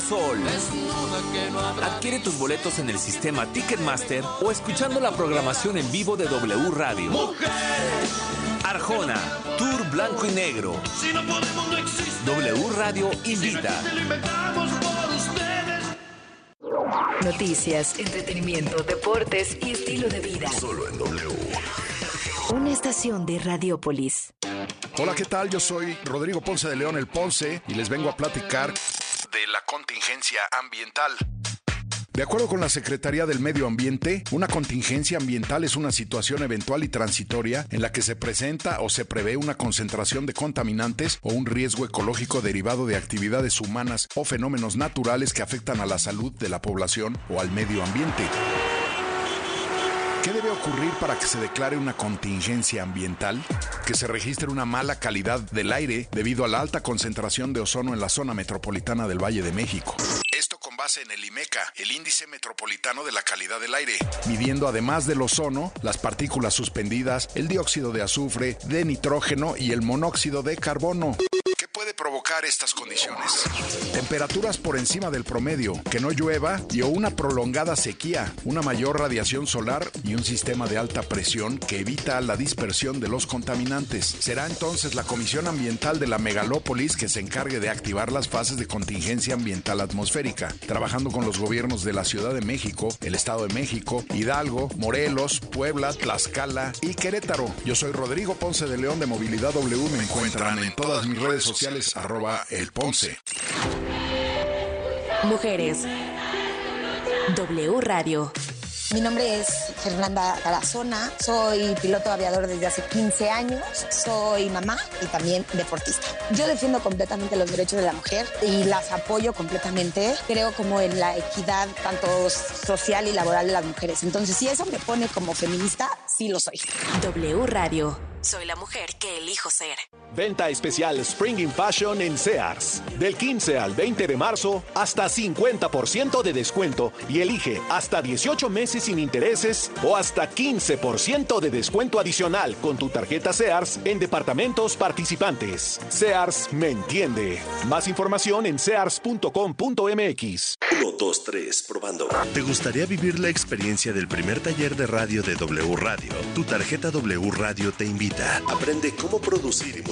Foro Sol. Adquiere tus boletos en el sistema Ticketmaster o escuchando la programación en vivo de W Radio. Arjona, Tour Blanco y Negro. W Radio invita. Noticias, entretenimiento, deportes y estilo de vida. Solo en W. Una estación de Radiopolis. Hola, ¿qué tal? Yo soy Rodrigo Ponce de León el Ponce y les vengo a platicar de la contingencia ambiental. De acuerdo con la Secretaría del Medio Ambiente, una contingencia ambiental es una situación eventual y transitoria en la que se presenta o se prevé una concentración de contaminantes o un riesgo ecológico derivado de actividades humanas o fenómenos naturales que afectan a la salud de la población o al medio ambiente. ¿Qué debe ocurrir para que se declare una contingencia ambiental? Que se registre una mala calidad del aire debido a la alta concentración de ozono en la zona metropolitana del Valle de México. Esto con base en el IMECA, el Índice Metropolitano de la Calidad del Aire, midiendo además del ozono, las partículas suspendidas, el dióxido de azufre, de nitrógeno y el monóxido de carbono. ¿Qué puede provocar estas condiciones? Temperaturas por encima del promedio, que no llueva y o una prolongada sequía, una mayor radiación solar y un sistema de alta presión que evita la dispersión de los contaminantes. Será entonces la Comisión Ambiental de la Megalópolis que se encargue de activar las fases de contingencia ambiental atmosférica, trabajando con los gobiernos de la Ciudad de México, el Estado de México, Hidalgo, Morelos, Puebla, Tlaxcala y Querétaro. Yo soy Rodrigo Ponce de León de Movilidad W. Me encuentran en todas mis redes sociales arroba el Ponce. Mujeres. W Radio. Mi nombre es Fernanda Tarazona, soy piloto aviador desde hace 15 años, soy mamá y también deportista. Yo defiendo completamente los derechos de la mujer y las apoyo completamente. Creo como en la equidad tanto social y laboral de las mujeres. Entonces, si eso me pone como feminista, sí lo soy. W Radio. Soy la mujer que elijo ser. Venta especial Spring in Fashion en Sears. Del 15 al 20 de marzo, hasta 50% de descuento y elige hasta 18 meses sin intereses o hasta 15% de descuento adicional con tu tarjeta Sears en departamentos participantes. Sears me entiende. Más información en sears.com.mx. 1, 2, 3, probando. ¿Te gustaría vivir la experiencia del primer taller de radio de W Radio? Tu tarjeta W Radio te invita. Aprende cómo producir y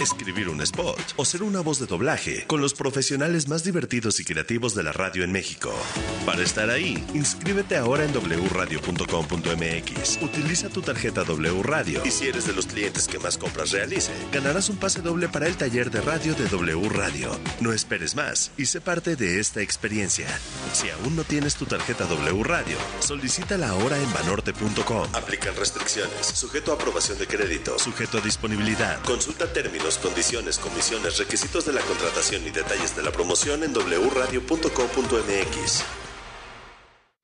escribir un spot o ser una voz de doblaje con los profesionales más divertidos y creativos de la radio en México. Para estar ahí, inscríbete ahora en wradio.com.mx. Utiliza tu tarjeta W Radio y si eres de los clientes que más compras realice, ganarás un pase doble para el taller de radio de W Radio. No esperes más y sé parte de esta experiencia. Si aún no tienes tu tarjeta W Radio, solicítala ahora en banorte.com. Aplican restricciones, sujeto a aprobación de crédito, sujeto a disponibilidad. Términos, condiciones, comisiones, requisitos de la contratación y detalles de la promoción en wradio.com.mx.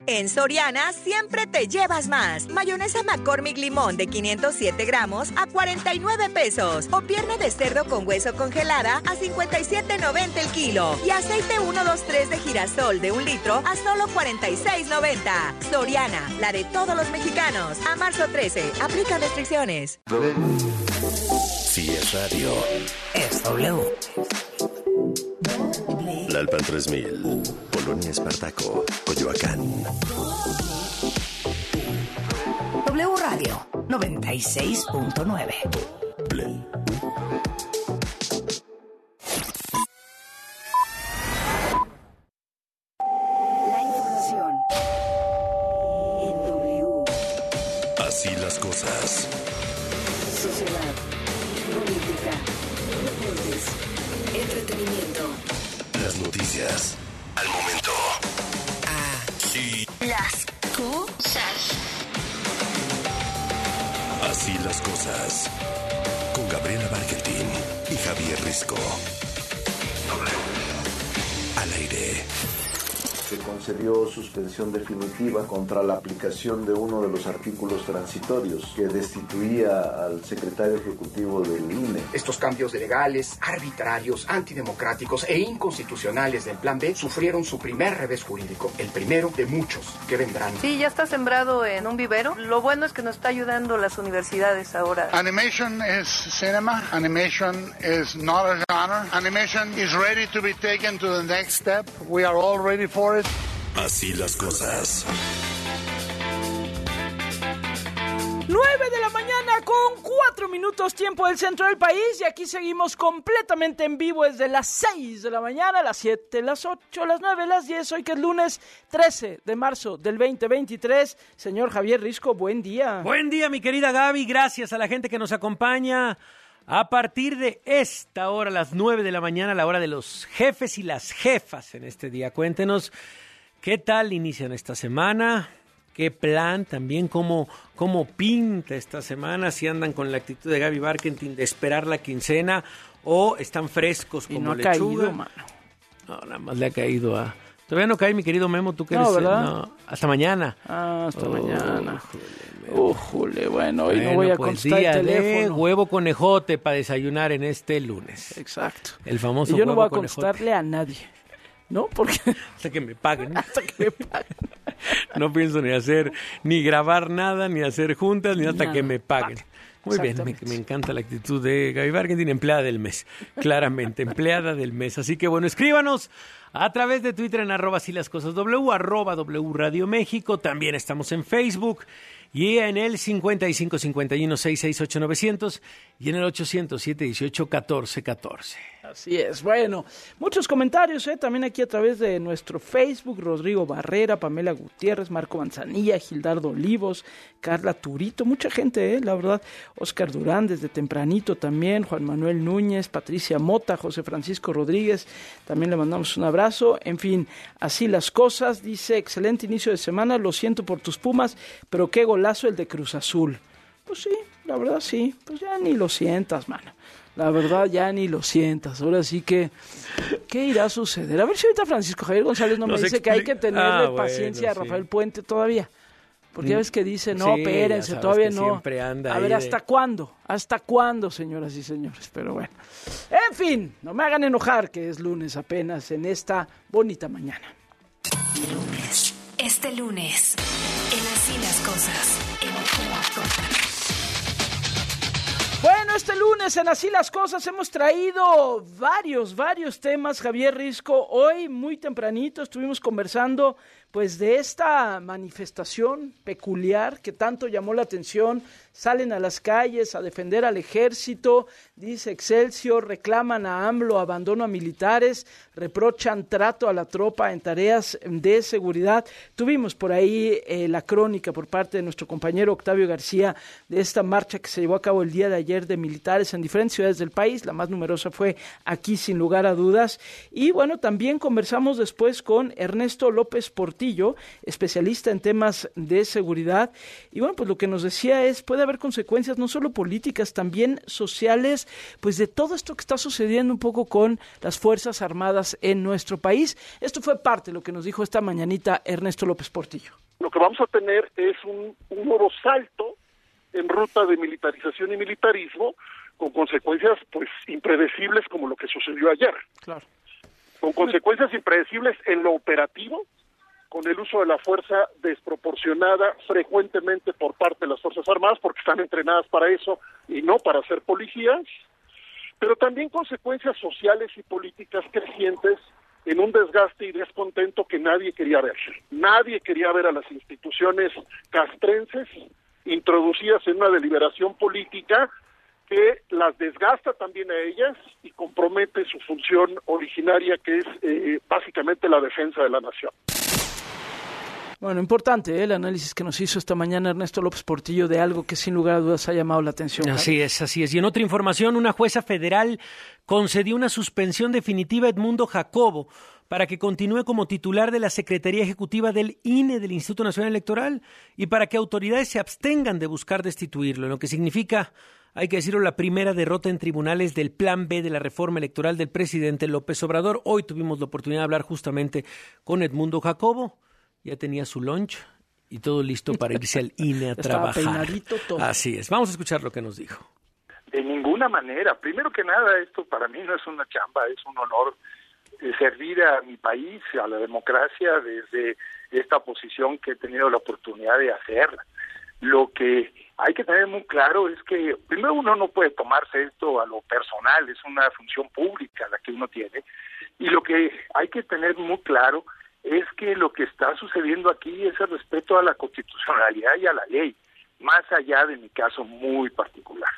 En Soriana siempre te llevas más. Mayonesa McCormick Limón de 507 gramos a 49 pesos. O pierna de cerdo con hueso congelada a 57.90 el kilo. Y aceite 123 de girasol de un litro a solo 46.90. Soriana, la de todos los mexicanos. A marzo 13, aplica restricciones. Si es radio, Es W. La Alpan 3000, Polonia Espartaco, Coyoacán. W Radio 96.9. contra la aplicación de uno de los artículos transitorios que destituía al secretario ejecutivo del INE. Estos cambios legales, arbitrarios, antidemocráticos e inconstitucionales del Plan B sufrieron su primer revés jurídico, el primero de muchos que vendrán. Sí, ya está sembrado en un vivero. Lo bueno es que nos está ayudando las universidades ahora. Animation is cinema. Animation is not a genre. Animation is ready to be taken to the next step. We are all ready for it. Así las cosas. 9 de la mañana con 4 minutos tiempo del centro del país y aquí seguimos completamente en vivo desde las 6 de la mañana, las 7, las 8, las 9, las 10, hoy que es lunes 13 de marzo del 2023. Señor Javier Risco, buen día. Buen día mi querida Gaby, gracias a la gente que nos acompaña. A partir de esta hora, las 9 de la mañana, la hora de los jefes y las jefas en este día. Cuéntenos qué tal inician esta semana, qué plan, también cómo, cómo pinta esta semana, si andan con la actitud de Gaby Barkentin de esperar la quincena o están frescos como y no ha lechuga. caído, mano. No, nada más le ha caído a... Todavía no cae, mi querido Memo, tú que No, eres... ¿verdad? no, hasta mañana. Ah, hasta Oh, mañana. Ujule, bueno, hoy no voy a pues, contestar día el de teléfono. huevo conejote para desayunar en este lunes. Exacto. El famoso Y yo no huevo voy a contestarle a nadie. ¿No? Porque Hasta que me paguen. hasta que me paguen. No pienso ni hacer, ni grabar nada, ni hacer juntas, ni hasta Nada. que me paguen. Muy bien, me, me encanta la actitud de Gaby Bargentin, empleada del mes. Claramente, empleada del mes. Así que bueno, escríbanos a través de Twitter en arroba así las cosas W, arroba W Radio México. También estamos en Facebook y en el 55 51 668 900 y en el 800 718 14 14. Así es. Bueno, muchos comentarios, ¿eh? También aquí a través de nuestro Facebook, Rodrigo Barrera, Pamela Gutiérrez, Marco Manzanilla, Gildardo Olivos, Carla Turito, mucha gente, ¿eh? La verdad. Oscar Durán desde tempranito también, Juan Manuel Núñez, Patricia Mota, José Francisco Rodríguez, también le mandamos un abrazo. En fin, así las cosas. Dice, excelente inicio de semana, lo siento por tus Pumas, pero qué golazo el de Cruz Azul. Pues sí, la verdad sí, pues ya ni lo sientas, mano. La verdad ya ni lo sientas. Ahora sí que, ¿qué irá a suceder? A ver si ahorita Francisco Javier González no me dice que hay que tenerle Ah, bueno, paciencia a sí. Rafael Puente todavía. Porque ya ves que dice, no, Sí, espérense, todavía no. siempre anda a ver, ¿hasta de- cuándo? ¿Hasta cuándo, señoras y señores? Pero bueno. En fin, no me hagan enojar que es lunes apenas en esta bonita mañana. Este lunes, Bueno, este lunes en Así las Cosas hemos traído varios, varios temas, Javier Risco. Hoy, muy tempranito, estuvimos conversando pues de esta manifestación peculiar que tanto llamó la atención. Salen a las calles a defender al ejército, dice Excelsior, reclaman a AMLO abandono a militares, reprochan trato a la tropa en tareas de seguridad. Tuvimos por ahí eh, la crónica por parte de nuestro compañero Octavio García de esta marcha que se llevó a cabo el día de ayer de militares en diferentes ciudades del país. La más numerosa fue aquí, sin lugar a dudas. Y bueno, también conversamos después con Ernesto López Portillo, especialista en temas de seguridad. Y bueno, pues lo que nos decía es, puede haber consecuencias no solo políticas, también sociales, pues de todo esto que está sucediendo un poco con las Fuerzas Armadas en nuestro país. Esto fue parte de lo que nos dijo esta mañanita Ernesto López Portillo. Lo que vamos a tener es un, un nuevo salto en ruta de militarización y militarismo con consecuencias pues impredecibles como lo que sucedió ayer. Claro. Con consecuencias impredecibles en lo operativo, con el uso de la fuerza desproporcionada frecuentemente por parte de las Fuerzas Armadas, porque están entrenadas para eso y no para ser policías, pero también consecuencias sociales y políticas crecientes en un desgaste y descontento que nadie quería ver. Nadie quería ver a las instituciones castrenses introducidas en una deliberación política que las desgasta también a ellas y compromete su función originaria, que es eh, básicamente la defensa de la nación. Bueno, importante ¿eh? el análisis que nos hizo esta mañana Ernesto López Portillo de algo que sin lugar a dudas ha llamado la atención. Así es, así es. Y en otra información, una jueza federal concedió una suspensión definitiva a Edmundo Jacobo para que continúe como titular de la Secretaría Ejecutiva del INE, del Instituto Nacional Electoral, y para que autoridades se abstengan de buscar destituirlo, lo que significa hay que decirlo, la primera derrota en tribunales del plan B de la reforma electoral del presidente López Obrador. Hoy tuvimos la oportunidad de hablar justamente con Edmundo Jacobo. Ya tenía su lunch y todo listo para irse al INE a trabajar. Así es. Vamos a escuchar lo que nos dijo. De ninguna manera. Primero que nada, esto para mí no es una chamba, es un honor eh, servir a mi país, a la democracia, desde esta posición que he tenido la oportunidad de hacerla. Lo que hay que tener muy claro es que primero uno no puede tomarse esto a lo personal, es una función pública la que uno tiene, y lo que hay que tener muy claro es que lo que está sucediendo aquí es el respeto a la constitucionalidad y a la ley, más allá de mi caso muy particular.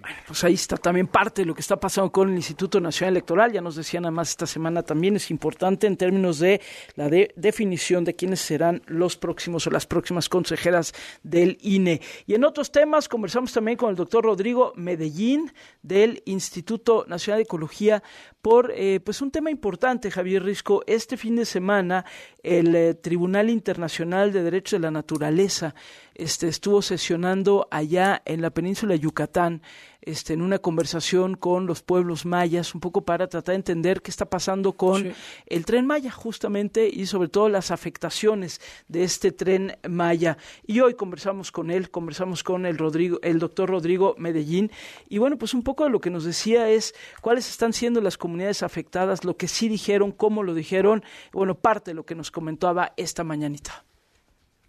Bueno, pues ahí está también parte de lo que está pasando con el Instituto Nacional Electoral. Ya nos decían además esta semana también es importante en términos de la definición de quiénes serán los próximos o las próximas consejeras del INE. Y en otros temas conversamos también con el doctor Rodrigo Medellín del Instituto Nacional de Ecología por eh, pues un tema importante, Javier Risco. Este fin de semana el eh, Tribunal Internacional de Derechos de la Naturaleza este, estuvo sesionando allá en la península de Yucatán, este, en una conversación con los pueblos mayas, un poco para tratar de entender qué está pasando con el tren Maya, justamente, y sobre todo las afectaciones de este tren Maya. Y hoy conversamos con él, conversamos con el Rodrigo, el doctor Rodrigo Medellín, y bueno, pues un poco de lo que nos decía es cuáles están siendo las comunidades afectadas, lo que sí dijeron, cómo lo dijeron, bueno, parte de lo que nos comentaba esta mañanita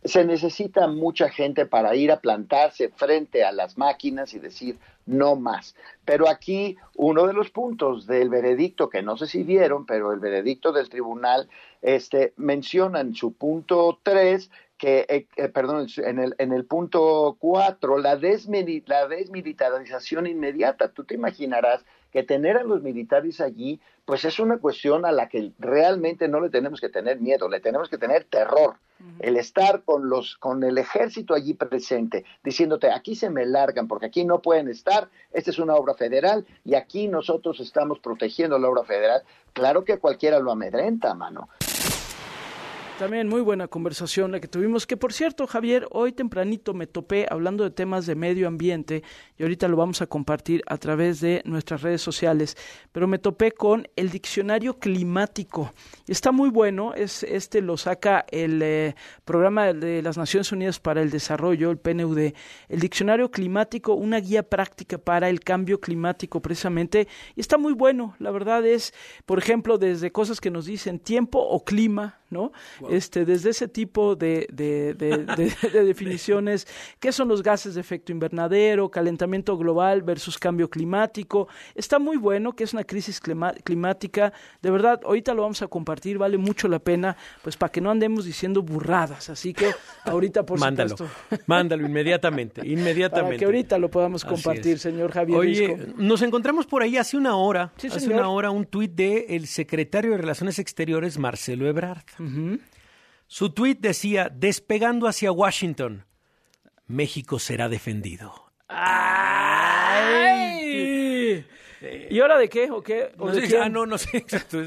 se necesita mucha gente para ir a plantarse frente a las máquinas y decir no más. Pero aquí uno de los puntos del veredicto, que no sé si vieron, pero el veredicto del tribunal este, menciona en su punto 3 que, eh, eh, perdón, en el, en el punto 4, la, la desmilitarización inmediata. Tú te imaginarás que tener a los militares allí, pues es una cuestión a la que realmente no le tenemos que tener miedo, le tenemos que tener terror. El estar con los, con el ejército allí presente, diciéndote aquí se me largan porque aquí no pueden estar, esta es una obra federal y aquí nosotros estamos protegiendo la obra federal. Claro que cualquiera lo amedrenta, mano. También muy buena conversación la que tuvimos, que por cierto, Javier, hoy tempranito me topé hablando de temas de medio ambiente y ahorita lo vamos a compartir a través de nuestras redes sociales, pero me topé con el diccionario climático. Está muy bueno, es este lo saca el eh, programa de las Naciones Unidas para el Desarrollo, el PNUD, el diccionario climático, una guía práctica para el cambio climático precisamente, y está muy bueno, la verdad es, por ejemplo, desde cosas que nos dicen tiempo o clima, ¿no? Este, desde ese tipo de, de, de, definiciones, ¿qué son los gases de efecto invernadero, calentamiento global versus cambio climático? Está muy bueno, que es una crisis climática, de verdad, ahorita lo vamos a compartir, vale mucho la pena, pues para que no andemos diciendo burradas, así que ahorita por mándalo, supuesto. Mándalo inmediatamente, inmediatamente. Para que ahorita lo podamos compartir, señor Javier. Oye, nos encontramos por ahí hace una hora, hace una hora un tuit de el secretario de Relaciones Exteriores, Marcelo Ebrard. Su tuit decía, despegando hacia Washington, México será defendido. ¡Ay! ¿Y ahora de qué? ¿O qué? no, sé, ah, no, no sé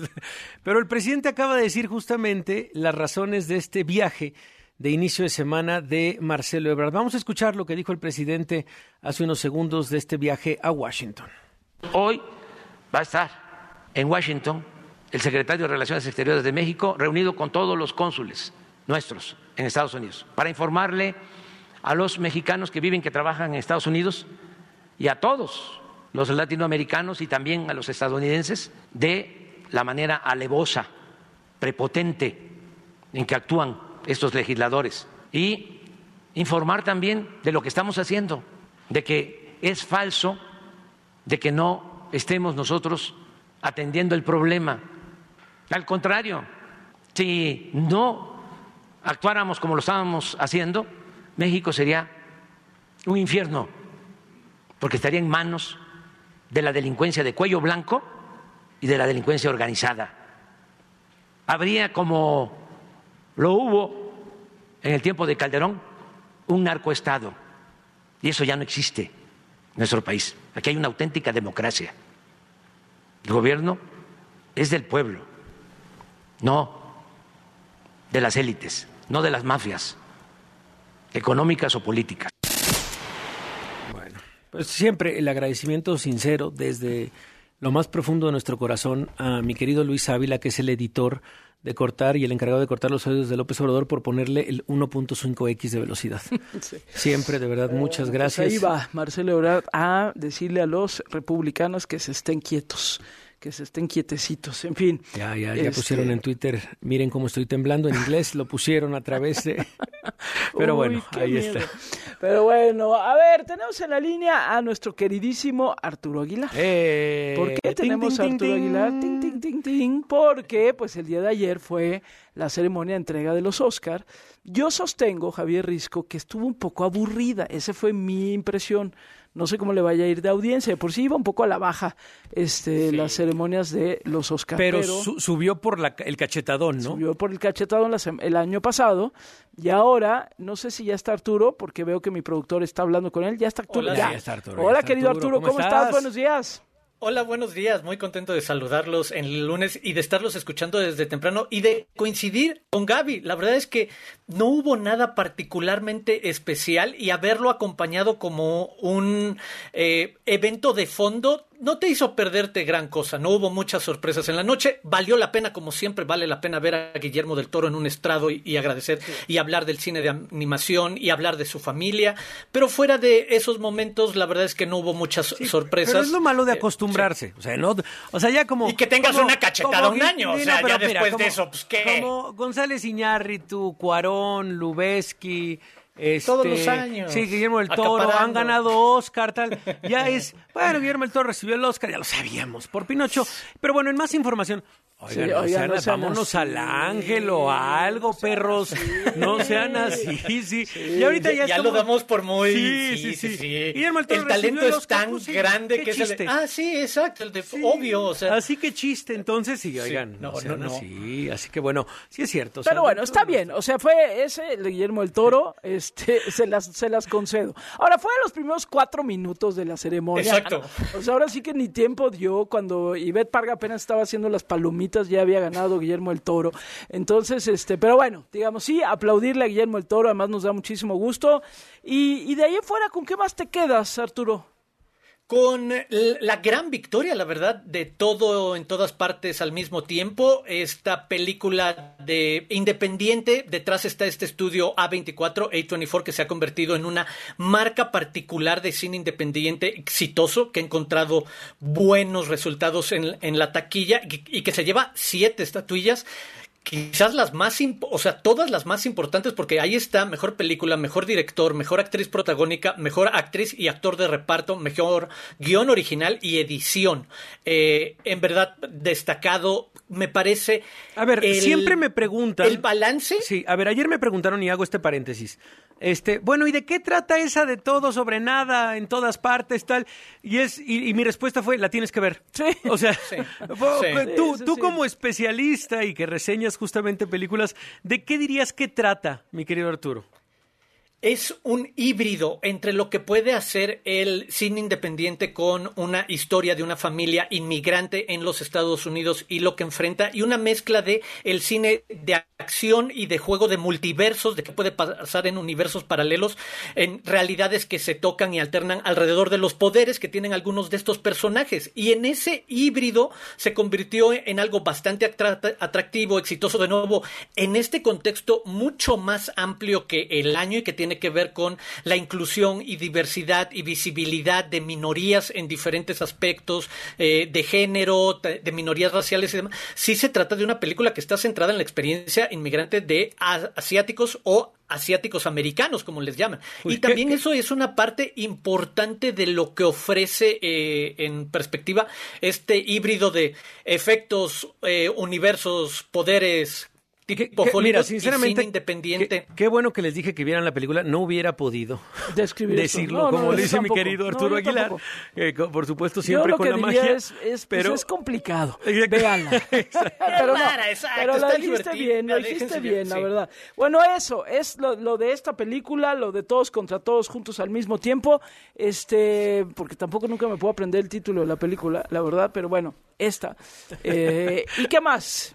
Pero el presidente acaba de decir justamente las razones de este viaje de inicio de semana de Marcelo Ebrard. Vamos a escuchar lo que dijo el presidente hace unos segundos de este viaje a Washington. Hoy va a estar en Washington el secretario de Relaciones Exteriores de México, reunido con todos los cónsules nuestros en Estados Unidos, para informarle a los mexicanos que viven, que trabajan en Estados Unidos y a todos los latinoamericanos y también a los estadounidenses de la manera alevosa, prepotente en que actúan estos legisladores. Y informar también de lo que estamos haciendo, de que es falso, de que no estemos nosotros atendiendo el problema al contrario, si no actuáramos como lo estábamos haciendo, México sería un infierno, porque estaría en manos de la delincuencia de cuello blanco y de la delincuencia organizada. Habría, como lo hubo en el tiempo de Calderón, un narcoestado, y eso ya no existe en nuestro país. Aquí hay una auténtica democracia. El gobierno es del pueblo no de las élites, no de las mafias económicas o políticas. Pues siempre el agradecimiento sincero desde lo más profundo de nuestro corazón a mi querido Luis Ávila, que es el editor de cortar y el encargado de cortar los audios de López Obrador por ponerle el 1.5x de velocidad. Siempre, de verdad, muchas Pues gracias. ahí va Marcelo Ebrard a decirle a los republicanos que se estén quietos, que se estén quietecitos. En fin. Ya, ya, ya Este- pusieron en Twitter, miren cómo estoy temblando en inglés, lo pusieron a través de... Pero Uy, bueno, ahí miedo. está. Pero bueno, a ver, tenemos en la línea a nuestro queridísimo Arturo Aguilar. Eh, ¿Por qué tenemos ting, a Arturo ting. Aguilar? Ting. Porque pues el día de ayer fue la ceremonia de entrega de los Oscar. Yo sostengo, Javier Risco, que estuvo un poco aburrida. Esa fue mi impresión. No sé cómo le vaya a ir de audiencia. Por sí iba un poco a la baja este, las ceremonias de los Oscar. Pero, su- subió por la, el cachetadón, ¿no? Subió por el la sem- el año pasado y ahora no sé si ya está Arturo porque veo que mi productor está hablando con él. Ya está Arturo. Hola, ya. sí, ya está Arturo, Hola ya está querido Arturo, Arturo, ¿cómo ¿cómo, estás? estás? Buenos días. Hola, buenos días. Muy contento de saludarlos en el lunes y de estarlos escuchando desde temprano y de coincidir con Gaby. La verdad es que no hubo nada particularmente especial y haberlo acompañado como un eh, evento de fondo no te hizo perderte gran cosa. No hubo muchas sorpresas en la noche. Valió la pena, como siempre, vale la pena ver a Guillermo del Toro en un estrado y, y agradecer y hablar del cine de animación y hablar de su familia. Pero fuera de esos momentos, la verdad es que no hubo muchas sorpresas. Pero es lo malo de Eh, acostumbrarse. O sea, no, o sea, ya como. Y que tengas como- una cachetada como un año, o sea, no, ya mira, después de como- eso, pues, ¿qué? Como González Iñárritu, Cuarón, Lubeski. Este, Todos los años. Sí, Guillermo del Toro, han ganado Oscar, tal. Ya es. Bueno, Guillermo del Toro recibió el Oscar, ya lo sabíamos, por Pinocho. Pero bueno, en más información. Oigan, Sí, no oigan, sean- no sean vámonos así. al ángel o algo, perros. No sean así, sí. Y ahorita ya, ya estamos- lo damos por muy. Sí, Sí, sí, sí, el talento el es tan grande que es el chiste. Ah, sí, exacto, el de obvio, o sea. Así que chiste, entonces, sí, oigan, no, no, sean no, así, así que bueno, sí es cierto. Pero bueno, está bien. O sea, fue ese, el Guillermo del Toro, este, se las, se las concedo. Ahora, fue de los primeros cuatro minutos de la ceremonia. Exacto. O sea, ahora sí que ni tiempo dio cuando Ivette Parga apenas estaba haciendo las palomitas, ya había ganado Guillermo el Toro. Entonces, este, pero bueno, digamos, sí, aplaudirle a Guillermo el Toro, además nos da muchísimo gusto. Y, y de ahí en fuera, ¿con qué más te quedas, Arturo? Con la gran victoria, la verdad, de todo en todas partes al mismo tiempo. Esta película de independiente, detrás está este estudio A24, A24, que se ha convertido en una marca particular de cine independiente exitoso, que ha encontrado buenos resultados en, en la taquilla y que se lleva siete estatuillas quizás las más, o sea, todas las más importantes, porque ahí está mejor película, mejor director, mejor actriz protagónica, mejor actriz y actor de reparto, mejor guion original y edición. Eh, en verdad, destacado, me parece. A ver, el- siempre me preguntan. ¿El balance? Sí, a ver, ayer me preguntaron y hago este paréntesis. Este, bueno, ¿y de qué trata esa de todo sobre nada en todas partes tal? Y es y, y mi respuesta fue la tienes que ver. Sí. O sea, Sí. po- Sí. tú, Sí, tú sí. como especialista y que reseñas justamente películas, ¿de qué dirías que trata, mi querido Arturo? Es un híbrido entre lo que puede hacer el cine independiente con una historia de una familia inmigrante en los Estados Unidos y lo que enfrenta y una mezcla de el cine de acción y de juego de multiversos, de qué puede pasar en universos paralelos, en realidades que se tocan y alternan alrededor de los poderes que tienen algunos de estos personajes. Y en ese híbrido se convirtió en algo bastante atra- atractivo, exitoso de nuevo, en este contexto mucho más amplio que el año y que tiene que ver con la inclusión y diversidad y visibilidad de minorías en diferentes aspectos, eh, de género, de minorías raciales y demás. Sí se trata de una película que está centrada en la experiencia inmigrante de asiáticos o asiáticos americanos, como les llaman. Uy, y ¿qué- también qué? eso es una parte importante de lo que ofrece eh, en perspectiva este híbrido de efectos, eh, universos, poderes, Que- mira, sinceramente, independiente. Qué, bueno que les dije que vieran la película. No hubiera podido Describir decirlo, No, como dice tampoco. mi querido Arturo Aguilar. Eh, por supuesto, Yo siempre lo con que la diría magia. es, es, pues, complicado. Véanla. pero no, rara, exacto, pero la dijiste bien, lo dijiste bien, la verdad. Bueno, eso, es lo, lo de esta película, lo de todos contra todos juntos al mismo tiempo, este, porque tampoco nunca me puedo aprender el título de la película, la verdad, pero bueno, esta. Eh, ¿Y qué más?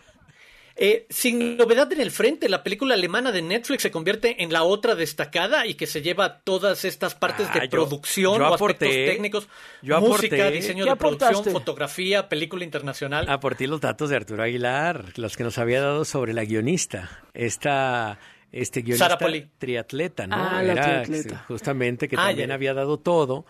Eh, sin novedad en el frente, la película alemana de Netflix se convierte en la otra destacada y que se lleva todas estas partes Ah, de yo- producción yo o aporté, aspectos técnicos, yo música, aporté. diseño ¿Qué de producción, fotografía, película internacional. Ah, por ti los datos de Arturo Aguilar, los que nos había dado sobre la guionista. Esta, este guionista Sara Poli. triatleta, ¿no? Ah, la Era triatleta. justamente que Ah, también ya. había dado todo,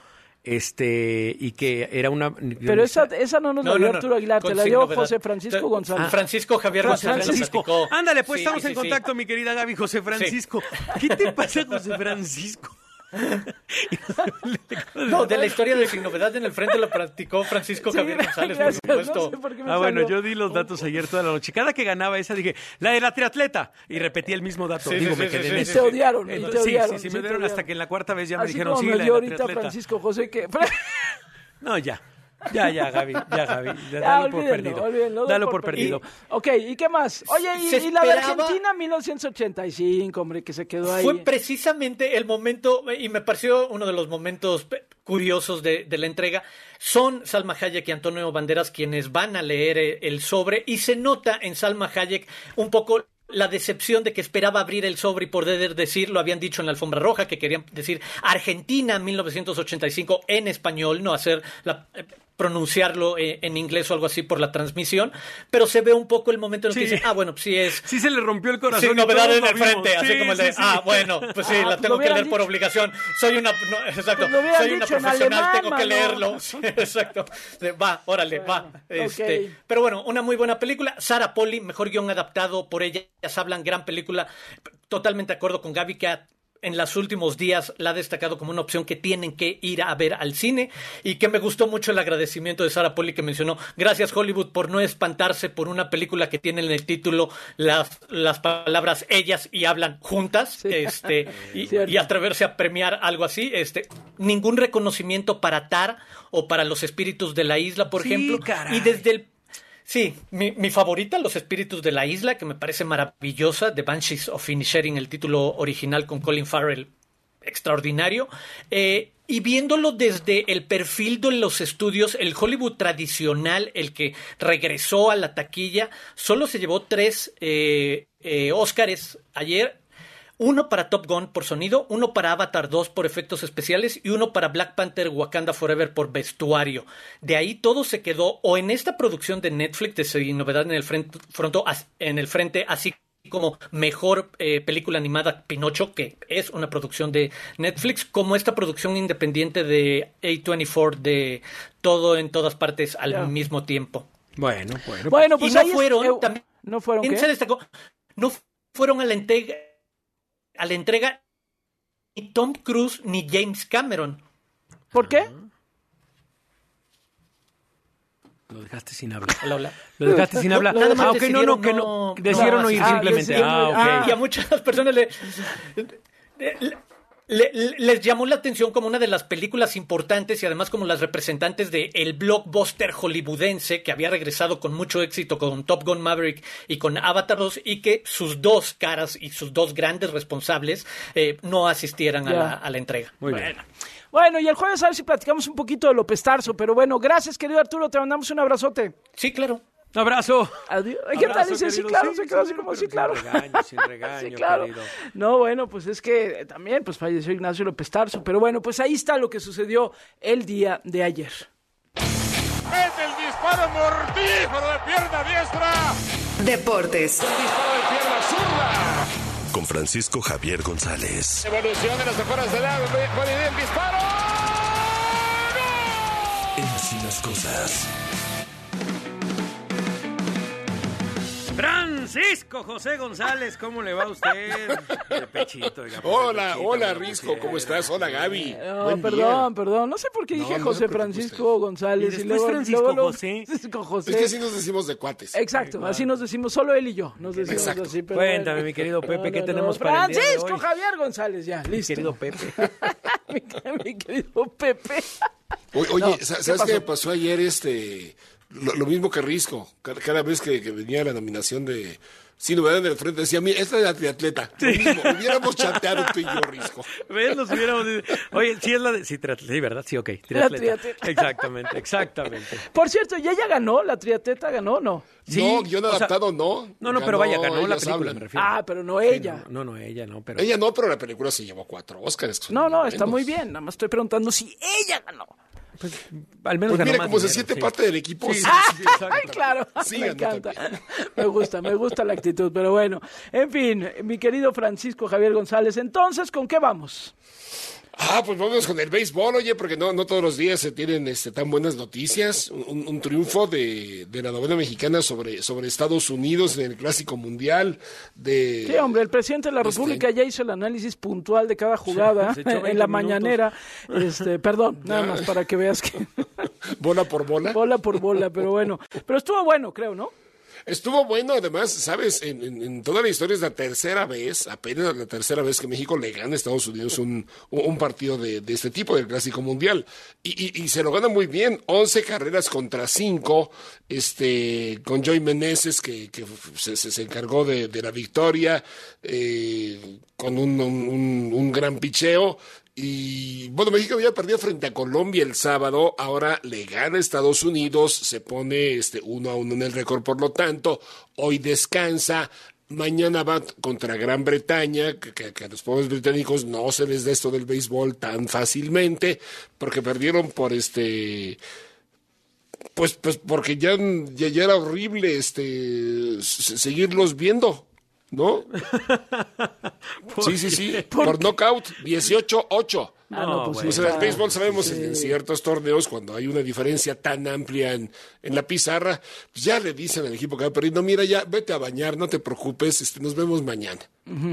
este, y que era una Pero esa, esa no nos No, la dio no, no, Arturo Aguilar, te la dio novedad. José Francisco González. Francisco Javier José González. Francisco. Ándale, pues Sí, estamos sí, en sí. contacto, mi querida Gaby. José Francisco. ¿Qué te pasa, José Francisco? No, de la historia de Sin Novedad en el Frente lo practicó Francisco Sí, Javier González, gracias, por no supuesto. sé por Ah, bueno, yo di los datos ayer toda la noche. Cada que ganaba esa dije, la de la triatleta. Y repetí el mismo dato. Sí, Digo, sí, me sí, quedé sí, en Y te odiaron, y te Entonces, sí, odiaron. sí, sí, sí me odiaron. hasta que en la cuarta vez ya me dijeron, sí, la de la ahorita triatleta. Francisco José que... No, ya. Ya, ya, Gaby, ya, Gaby. Ya, Ya, dalo por perdido. olvídenlo, Dalo por perdido. Ok, ¿y qué más? Oye, y, y la de Argentina 1985, hombre, que se quedó ahí. Fue precisamente el momento, y me pareció uno de los momentos curiosos de, de la entrega. Son Salma Hayek y Antonio Banderas quienes van a leer eh, el sobre, y se nota en Salma Hayek un poco la decepción de que esperaba abrir el sobre y poder decir, lo habían dicho en la alfombra roja, que querían decir Argentina 1985 en español, no hacer la, eh, pronunciarlo eh, en inglés o algo así por la transmisión, pero se ve un poco el momento en el que dice, ah, bueno, pues sí es Sí se le rompió el corazón. sin novedad en el frente, así Sí, como el de, sí, ah, bueno, pues sí, Ah, la pues tengo que leer por obligación. Soy una, no, exacto, Pues hubieran soy una profesional, alemán, tengo que leerlo. Exacto. Va, órale, va. Este. Pero bueno, una muy buena película. Sara Poli, mejor guion adaptado por ellas hablan, gran película. Totalmente de acuerdo con Gaby que ha- en los últimos días la ha destacado como una opción que tienen que ir a ver al cine y que me gustó mucho el agradecimiento de Sara Poli que mencionó gracias Hollywood por no espantarse por una película que tiene en el título las, las palabras ellas y hablan juntas este y, y atreverse a premiar algo así este ningún reconocimiento para Tar o para los espíritus de la isla por Sí, ejemplo. Caray. y desde el Sí, mi, favorita, Los Espíritus de la Isla, que me parece maravillosa, The Banshees of Inisherin, el título original con Colin Farrell, extraordinario. Eh, y viéndolo desde el perfil de los estudios, el Hollywood tradicional, el que regresó a la taquilla, solo se llevó tres eh, eh, Óscares ayer. Uno para Top Gun por sonido, uno para Avatar 2 por efectos especiales y uno para Black Panther Wakanda Forever por vestuario. De ahí todo se quedó o en esta producción de Netflix de Sin Novedad en el frente, fronto, en el frente, así como mejor eh, película animada Pinocho, que es una producción de Netflix, como esta producción independiente de A24 de todo en todas partes al mismo tiempo. Bueno, bueno. Bueno, pues y no es- fueron, eh, también ¿No fueron qué? se destacó, no fueron a la entrega, a la entrega ni Tom Cruise ni James Cameron. ¿Por qué? Lo dejaste sin hablar. Hola, hola. Lo dejaste sin hablar. Nada más Ah, ok, no, no, decidieron que no. Decidieron no ir asistir. simplemente. decidieron Ah, no ir. ok. Y a muchas personas le, le- le- le- les llamó la atención como una de las películas importantes y además como las representantes de el blockbuster hollywoodense que había regresado con mucho éxito con Top Gun Maverick y con Avatar 2 y que sus dos caras y sus dos grandes responsables eh, no asistieran a Ya. la, a la entrega. Muy bien. Bueno, y el jueves a ver si platicamos un poquito de López Tarso, pero bueno, gracias querido Arturo, te mandamos un abrazote. Sí, claro. Un abrazo. Adiós. ¿Qué tal? Dice, sí, claro, Sí, se quedó sí, así como, pero sí, sin claro. regaño, sin regaño, sí, claro. querido. No, bueno, pues es que también pues falleció Ignacio López Tarso, pero bueno, pues ahí está lo que sucedió el día de ayer. Mete el disparo mortífero de pierna diestra. Deportes. Disparo de pierna zurda. Con Francisco Javier González. Evolución de las afueras del área. El disparo. En Así las cosas. Francisco José González, ¿cómo le va a usted? De pechito, oiga, el Hola, pechito, hola Risco, pusieron. ¿cómo estás? Hola Gaby. No, Buen perdón, día. perdón, no sé por qué No, dije no José Francisco González Y después Francisco luego- José. Francisco José. Es que así nos decimos de cuates. Exacto, así nos decimos, solo él y yo, nos decimos Exacto. así. Pero Cuéntame, mi querido Pepe, No, ¿qué no, tenemos no. para el día de Francisco? Javier González, ya, Mi listo. querido Pepe. mi, mi querido Pepe. O- Oye, No, ¿sa- ¿qué ¿sabes qué, pasó? me pasó ayer? Este, Lo, lo mismo que Risco. Cada, cada vez que, que venía la nominación de Sí, novedad en el frente decía, mira, esta es la triatleta. Lo mismo, hubiéramos chateado tú y yo, Risco. ¿Ves? Nos hubiéramos... Oye, sí es la de... Sí, triatleta, sí, ¿verdad? Sí, ok. Triatleta. triatleta. Exactamente, exactamente. Por cierto, ¿y ella ganó? ¿La triatleta ganó o no? Sí, no, guion o sea, adaptado no. No, no, pero vaya, ganó la película, me refiero. Ah, pero no ella. No, no, ella no, pero... Ella no, pero la película se llevó cuatro son No, no, está muy bien. Nada más estoy preguntando si ella ganó. Al menos Pues mira, como se dinero, siente sí. parte del equipo. Sí, sí, Ay, claro, me encanta. Me gusta, me gusta la actitud, pero bueno. En fin, mi querido Francisco Javier González, entonces, ¿con qué vamos? Ah, pues vamos con el béisbol, oye, porque no, no todos los días se tienen este, tan buenas noticias. Un, un triunfo de, de la novela mexicana sobre, sobre Estados Unidos en el Clásico Mundial. De, Sí, hombre, el presidente de la Este- República ya hizo el análisis puntual de cada jugada se echó 20 en la minutos. mañanera. Este, perdón, nada más para que veas que bola por bola. bola por bola, pero bueno. Pero estuvo bueno, creo, ¿no? Estuvo bueno, además, sabes, en, toda la historia es la tercera vez, apenas la tercera vez que México le gana a Estados Unidos un, partido de, este tipo, del Clásico Mundial. Y, y- se lo gana muy bien, 11 carreras contra 5, este, con Joey Meneses, que, que se, encargó de, de la victoria, eh, con un gran picheo. Y bueno, México había perdido frente a Colombia el sábado, ahora le gana Estados Unidos, se pone este uno a uno en el récord, por lo tanto, hoy descansa. Mañana va contra Gran Bretaña, que, a los pobres británicos no se les da esto del béisbol tan fácilmente, porque perdieron por este pues, pues porque ya, ya, ya era horrible este se- seguirlos viendo, ¿no? sí, sí, sí. Por, knockout, 18-8. Ah, no, pues sea, en el béisbol sabemos sí. en, en ciertos torneos, cuando hay una diferencia tan amplia en, en la pizarra, pues ya le dicen al equipo que va perdiendo, mira, ya vete a bañar, no te preocupes, este, nos vemos mañana.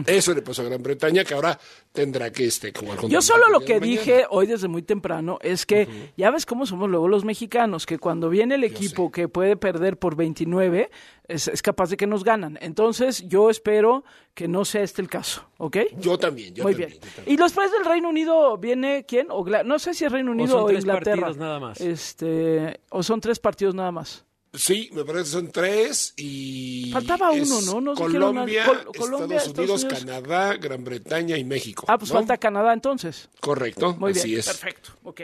Eso le pasó a Gran Bretaña, que ahora tendrá que este, jugar contra Yo solo lo que mañana. dije hoy desde muy temprano es que ya ves cómo somos luego los mexicanos, que cuando viene el equipo que puede perder por 29, es, es capaz de que nos ganan. Entonces yo espero que no sea este el caso, ¿ok? Yo también, yo Muy también. bien. Y después del Reino Unido viene quién? O no sé si es Reino Unido son o, tres Inglaterra. partidos nada más. Este, o son tres partidos nada más. Sí, me parece que son tres y... Faltaba uno, ¿no? No. Colombia, Col- Colombia, Estados Unidos, Estados Unidos. Canadá, Gran Bretaña y México. Ah, pues ¿no? falta Canadá entonces. Correcto, Muy así bien, es. perfecto, ok.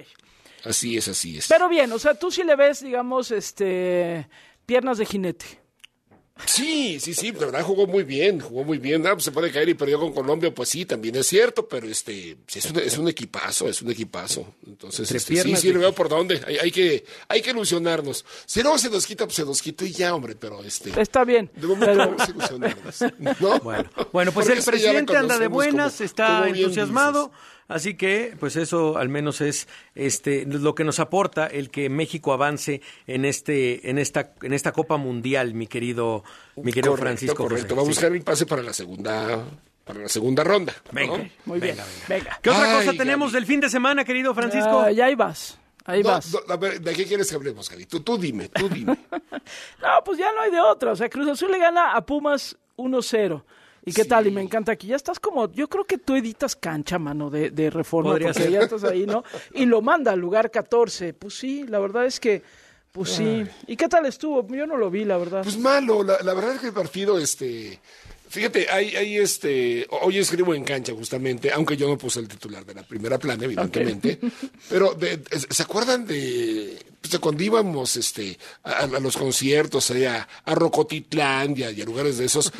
Así es, así es. Pero bien, o sea, tú sí le ves, digamos, este, piernas de jinete. Sí, sí, sí, de verdad jugó muy bien, jugó muy bien. Ah, pues se puede caer y perdió con Colombia, pues sí, también es cierto, pero este es, un, es un equipazo, es un equipazo. Entonces, este, sí, sí, de- le veo por dónde. Hay, hay que, hay que ilusionarnos. Si no se nos quita, pues se nos quita y ya, hombre, pero este. Está bien. De momento pero- vamos a ilusionarnos. ¿no? Bueno, bueno, pues Porque el la presidente anda de buenas, como- está como entusiasmado, así que pues eso al menos es este lo que nos aporta el que México avance en este en esta en esta Copa Mundial, mi querido mi querido Correcto, Francisco Correcto, José. va a buscar el pase para la segunda, para la segunda ronda. ¿no? Venga. Muy bien, venga. ¿Qué otra Ay, cosa tenemos del fin de semana, querido Francisco? Ah, ya ahí vas, ahí No, vas. no, a ver, ¿de qué quieres que hablemos, Gary? Tú, tú dime, tú dime. No, pues ya no hay de otra. O sea, Cruz Azul le gana a Pumas 1-0. ¿Y qué tal? Y me encanta aquí. Ya estás como, yo creo que tú editas cancha, mano, de, de reforma, Podría porque ser. ya estás ahí, ¿no? Y lo manda al lugar 14. Pues sí, la verdad es que, pues sí. ¿Y qué tal estuvo? Yo no lo vi, la verdad. Pues malo, la, la verdad es que el partido, este, fíjate, hay, hay este, hoy escribo en cancha justamente, aunque yo no puse el titular de la primera plana, evidentemente, pero de- ¿se acuerdan de, pues, cuando íbamos, este, a, a los conciertos, eh, a, a Rocotitlán y a, y a lugares de esos?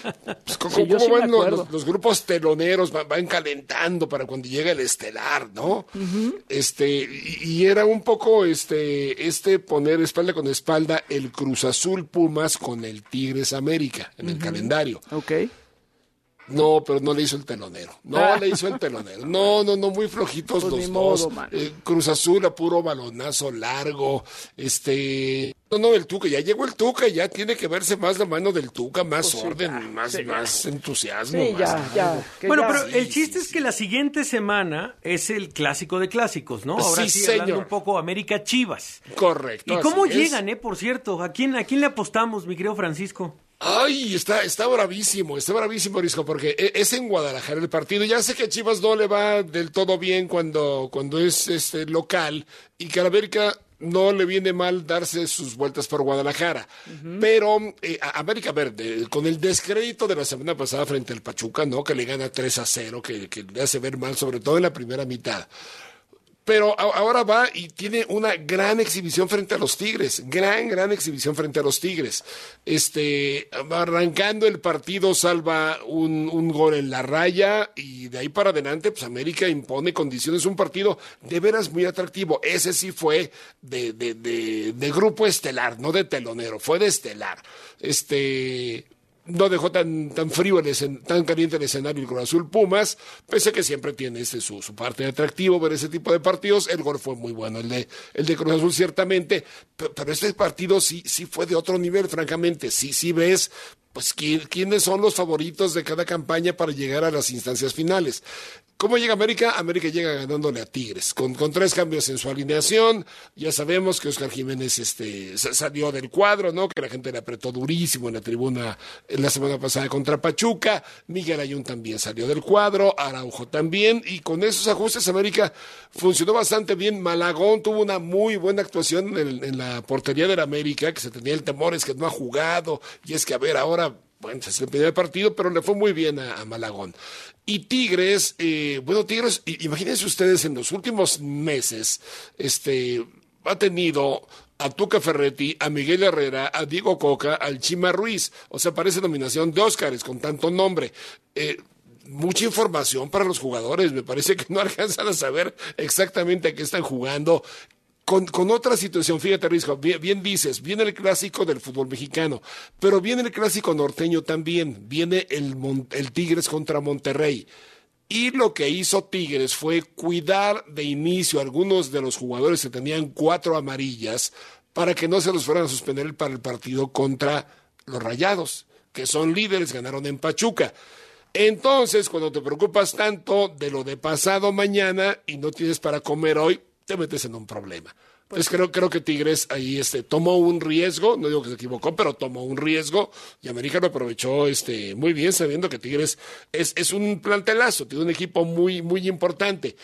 Pues, ¿Cómo, Sí, yo cómo sí me van los, acuerdo. los- los grupos teloneros, van, van calentando para cuando llega el estelar, ¿no? Este, y, y era un poco este, este poner espalda con espalda el Cruz Azul Pumas con el Tigres América en el calendario. Ok. No, pero no le hizo el telonero. No Ah. le hizo el telonero. No, no, no, muy flojitos Pues los ni dos. Eh, Cruz Azul a puro balonazo largo. Este. No, no, el Tuca. Ya llegó el Tuca. Ya tiene que verse más la mano del Tuca. Más Pues sí, orden, ya, más, sí, ya. más entusiasmo. Sí, más ya, ya. Bueno, ya- pero el chiste es que la siguiente semana es el clásico de clásicos, ¿no? Ahora Sí, sí, hablando señor. un poco América Chivas. Correcto. ¿Y cómo es. llegan, eh, por cierto? ¿A quién, ¿A quién le apostamos, mi querido Francisco? Ay, está, está bravísimo, está bravísimo, Risco, porque e- es en Guadalajara el partido. Ya sé que a Chivas no le va del todo bien cuando, cuando es este local y que a la América no le viene mal darse sus vueltas por Guadalajara. Pero eh, a- América Verde, con el descrédito de la semana pasada frente al Pachuca, ¿no? Que le gana 3 a 0, que, que le hace ver mal, sobre todo en la primera mitad. Pero ahora va y tiene una gran exhibición frente a los Tigres, gran, gran exhibición frente a los Tigres. Este, arrancando el partido salva un, un gol en la raya y de ahí para adelante, pues América impone condiciones, un partido de veras muy atractivo. Ese sí fue de, de, de, de grupo estelar, no de telonero, fue de estelar. Este, no dejó tan, tan frío, el escen- tan caliente el escenario el Cruz Azul Pumas, pese a que siempre tiene este, su, su parte de atractivo ver ese tipo de partidos. El gol fue muy bueno, el de, el de Cruz Azul ciertamente, pe- pero este partido sí, sí fue de otro nivel, francamente. Sí, sí ves, pues, quién- quiénes son los favoritos de cada campaña para llegar a las instancias finales. ¿Cómo llega América? América llega ganándole a Tigres, con, con tres cambios en su alineación. Ya sabemos que Oscar Jiménez este, sa- salió del cuadro, ¿no? Que la gente le apretó durísimo en la tribuna la semana pasada contra Pachuca. Miguel Ayun también salió del cuadro, Araujo también. Y con esos ajustes, América funcionó bastante bien. Malagón tuvo una muy buena actuación en, en la portería del América, que se tenía el temor, es que no ha jugado. Y es que, a ver, ahora bueno, es el primer partido, pero le fue muy bien a, Malagón. Y Tigres, eh, bueno, Tigres, imagínense ustedes en los últimos meses, este, ha tenido a Tuca Ferretti, a Miguel Herrera, a Diego Coca, al Chima Ruiz. O sea, parece nominación de Óscares con tanto nombre. Eh, mucha información para los jugadores. Me parece que no alcanzan a saber exactamente a qué están jugando. Con, otra situación, fíjate, Risco, bien, dices, viene el clásico del fútbol mexicano, pero viene el clásico norteño también, viene el, el Tigres contra Monterrey. Y lo que hizo Tigres fue cuidar de inicio a algunos de los jugadores que tenían cuatro amarillas para que no se los fueran a suspender para el partido contra los Rayados, que son líderes, ganaron en Pachuca. Entonces, cuando te preocupas tanto de lo de pasado mañana y no tienes para comer hoy, te metes en un problema. Entonces creo, creo que Tigres ahí este, tomó un riesgo, no digo que se equivocó, pero tomó un riesgo y América lo aprovechó este, muy bien, sabiendo que Tigres es, es un plantelazo, tiene un equipo muy, muy importante.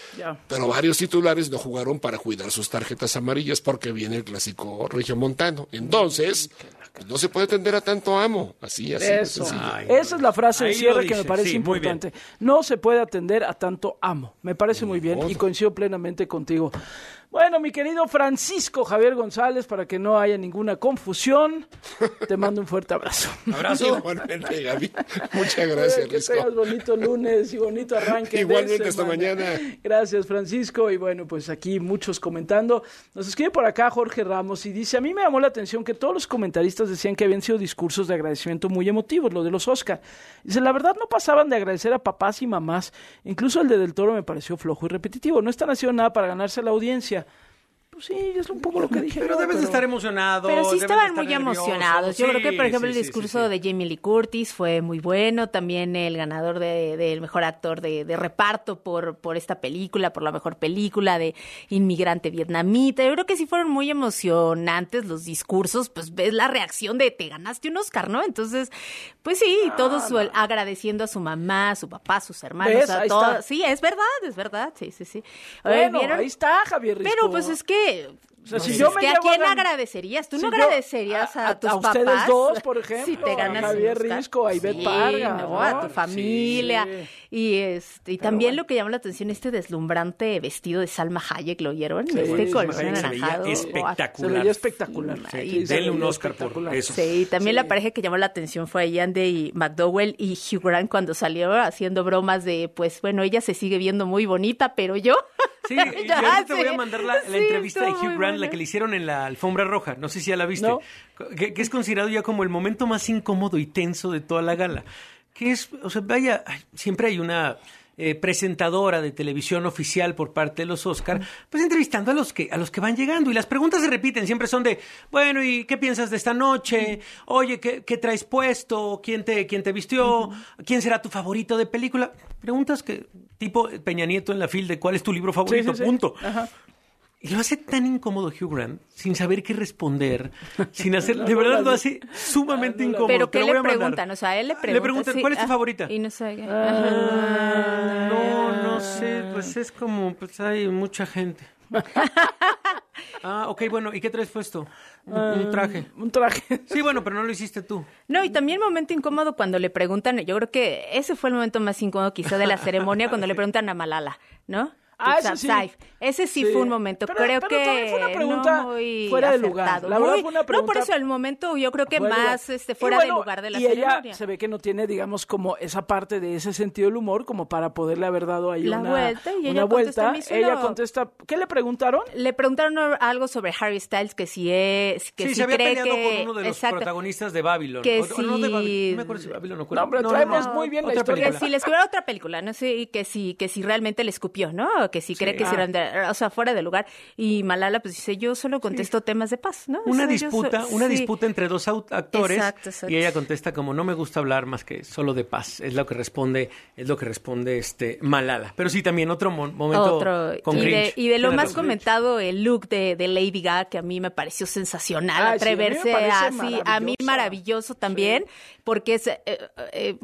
Pero varios titulares no jugaron para cuidar sus tarjetas amarillas porque viene el clásico regiomontano. Entonces, pues, no se puede tender a tanto amo. Así, así. Eso. Esa es la frase de cierre que me parece sí, importante. No se puede atender a tanto amo. Me parece muy bien y coincido plenamente contigo. Bueno, mi querido Francisco Javier González, para que no haya ninguna confusión, te mando un fuerte abrazo. Abrazo. Igualmente, Gaby. Muchas gracias, Que Risco. tengas bonito lunes y bonito arranque. de Igualmente, hasta semana. mañana. Gracias, Francisco. Y bueno, pues aquí muchos comentando. Nos escribe por acá Jorge Ramos y dice, a mí me llamó la atención que todos los comentaristas decían que habían sido discursos de agradecimiento muy emotivos, lo de los Oscar. Dice, la verdad no pasaban de agradecer a papás y mamás. Incluso el de Del Toro me pareció flojo y repetitivo. No están haciendo nada para ganarse la audiencia. Pues sí, es un poco lo que dije. Pero yo, debes de estar emocionado. Pero sí de estaban muy nervioso. emocionados. Yo creo que, por ejemplo, sí, el discurso sí, de Jamie Lee Curtis fue muy bueno. También el ganador de- del mejor actor de, de reparto por, por esta película, por la mejor película de inmigrante vietnamita. Yo creo que sí fueron muy emocionantes los discursos. Pues ves la reacción de te ganaste un Oscar, ¿no? Entonces, pues sí, todos su- agradeciendo a su mamá, a su papá, a sus hermanos, ¿Ves? a todos. Sí, es verdad, es verdad. Sí, sí, sí. Bueno, ¿vieron? ahí está, Javier Risco. Pero pues es que... live. O sea, si yo es me que a a quién gan- agradecerías, tú Si no yo- agradecerías a, a- tus a ustedes papás dos, por ejemplo, si te a Javier. Risco, a Ivette Sí, Parga, a tu familia Sí. y este y también lo que llama la atención este deslumbrante vestido de Salma Hayek, ¿lo vieron? Sí, este color anaranjado. espectacular. Se veía espectacular. Sí, Sí, Sí, se denle un Oscar por eso. Sí, también la pareja que llamó la atención fue Yandy McDowell y Hugh Grant cuando salió haciendo bromas de, pues bueno, ella se sigue viendo muy bonita, pero yo. Sí, y yo te voy a mandar la, la entrevista de Hugh muy La que le hicieron en la alfombra roja. No sé si ya la viste. No. Que, que es considerado ya como el momento más incómodo y tenso de toda la gala. Que es, o sea, vaya, ay, siempre hay una eh, presentadora de televisión oficial por parte de los Oscar, pues entrevistando a los que a los que van llegando y las preguntas se repiten, siempre son de, bueno, ¿y qué piensas de esta noche? Oye, ¿qué, qué traes puesto? ¿Quién te quién te vistió? ¿Quién será tu favorito de película? Preguntas que tipo Peña Nieto en la fil de cuál es tu libro favorito, Sí, sí, sí. punto. Ajá. Y lo hace tan incómodo Hugh Grant, sin saber qué responder, sin hacer, No, de no verdad lo hace sumamente incómodo. Pero ¿qué lo le voy a mandar. preguntan? O sea, él le pregunta. Le preguntan, sí, ¿cuál es tu ah, favorita? Y no sé. qué. Ah, no, no sé, pues es como, pues hay mucha gente. Ah, ok, bueno, ¿y qué traes puesto? Un, Ah, un traje. Un traje. Sí, bueno, pero no lo hiciste tú. No, y también momento incómodo cuando le preguntan, yo creo que ese fue el momento más incómodo quizá de la ceremonia, cuando le preguntan a Malala, ¿no? Ah, sí. Ese sí, Sí. fue un momento, Pero- creo pero que también fue una pregunta no muy fuera de lugar. La verdad fue una No, por pregunta eso el momento yo creo que más lugar. este, fuera bueno, de lugar de la y ceremonia. ella se ve que no tiene, digamos, como esa parte de ese sentido del humor como para poderle haber dado ahí La una, vuelta, y ella una contesta, vuelta. "Me hizo Ella contesta, ¿qué le preguntaron? Le preguntaron algo sobre Harry Styles que si es que sí, si se había cree peleado que con uno de los exacto, protagonistas de Babylon. que O- o no de si- Babylon, no me acuerdo si Babylon o No, hombre, traemos muy bien la otra historia. que película. si le escupió otra película, no sé, y que si que si realmente le escupió, ¿no? Que si cree que Ah. si eran de- o sea, fuera de lugar y Malala pues dice, "Yo solo contesto temas de paz", ¿no? Una O sea, yo disputa, so- una sí. disputa entre dos actores Exacto, exacto. y ella contesta como no me gusta hablar más que solo de paz. Es lo que responde, es lo que responde este Malala. Pero sí también otro mo- momento Otro, con y, de, cringe. y de lo más comentado, el look de, de Lady Gaga, que a mí me pareció sensacional, Ay, sí, a mí me atreverse así, a mí maravilloso también, porque es... eh, eh,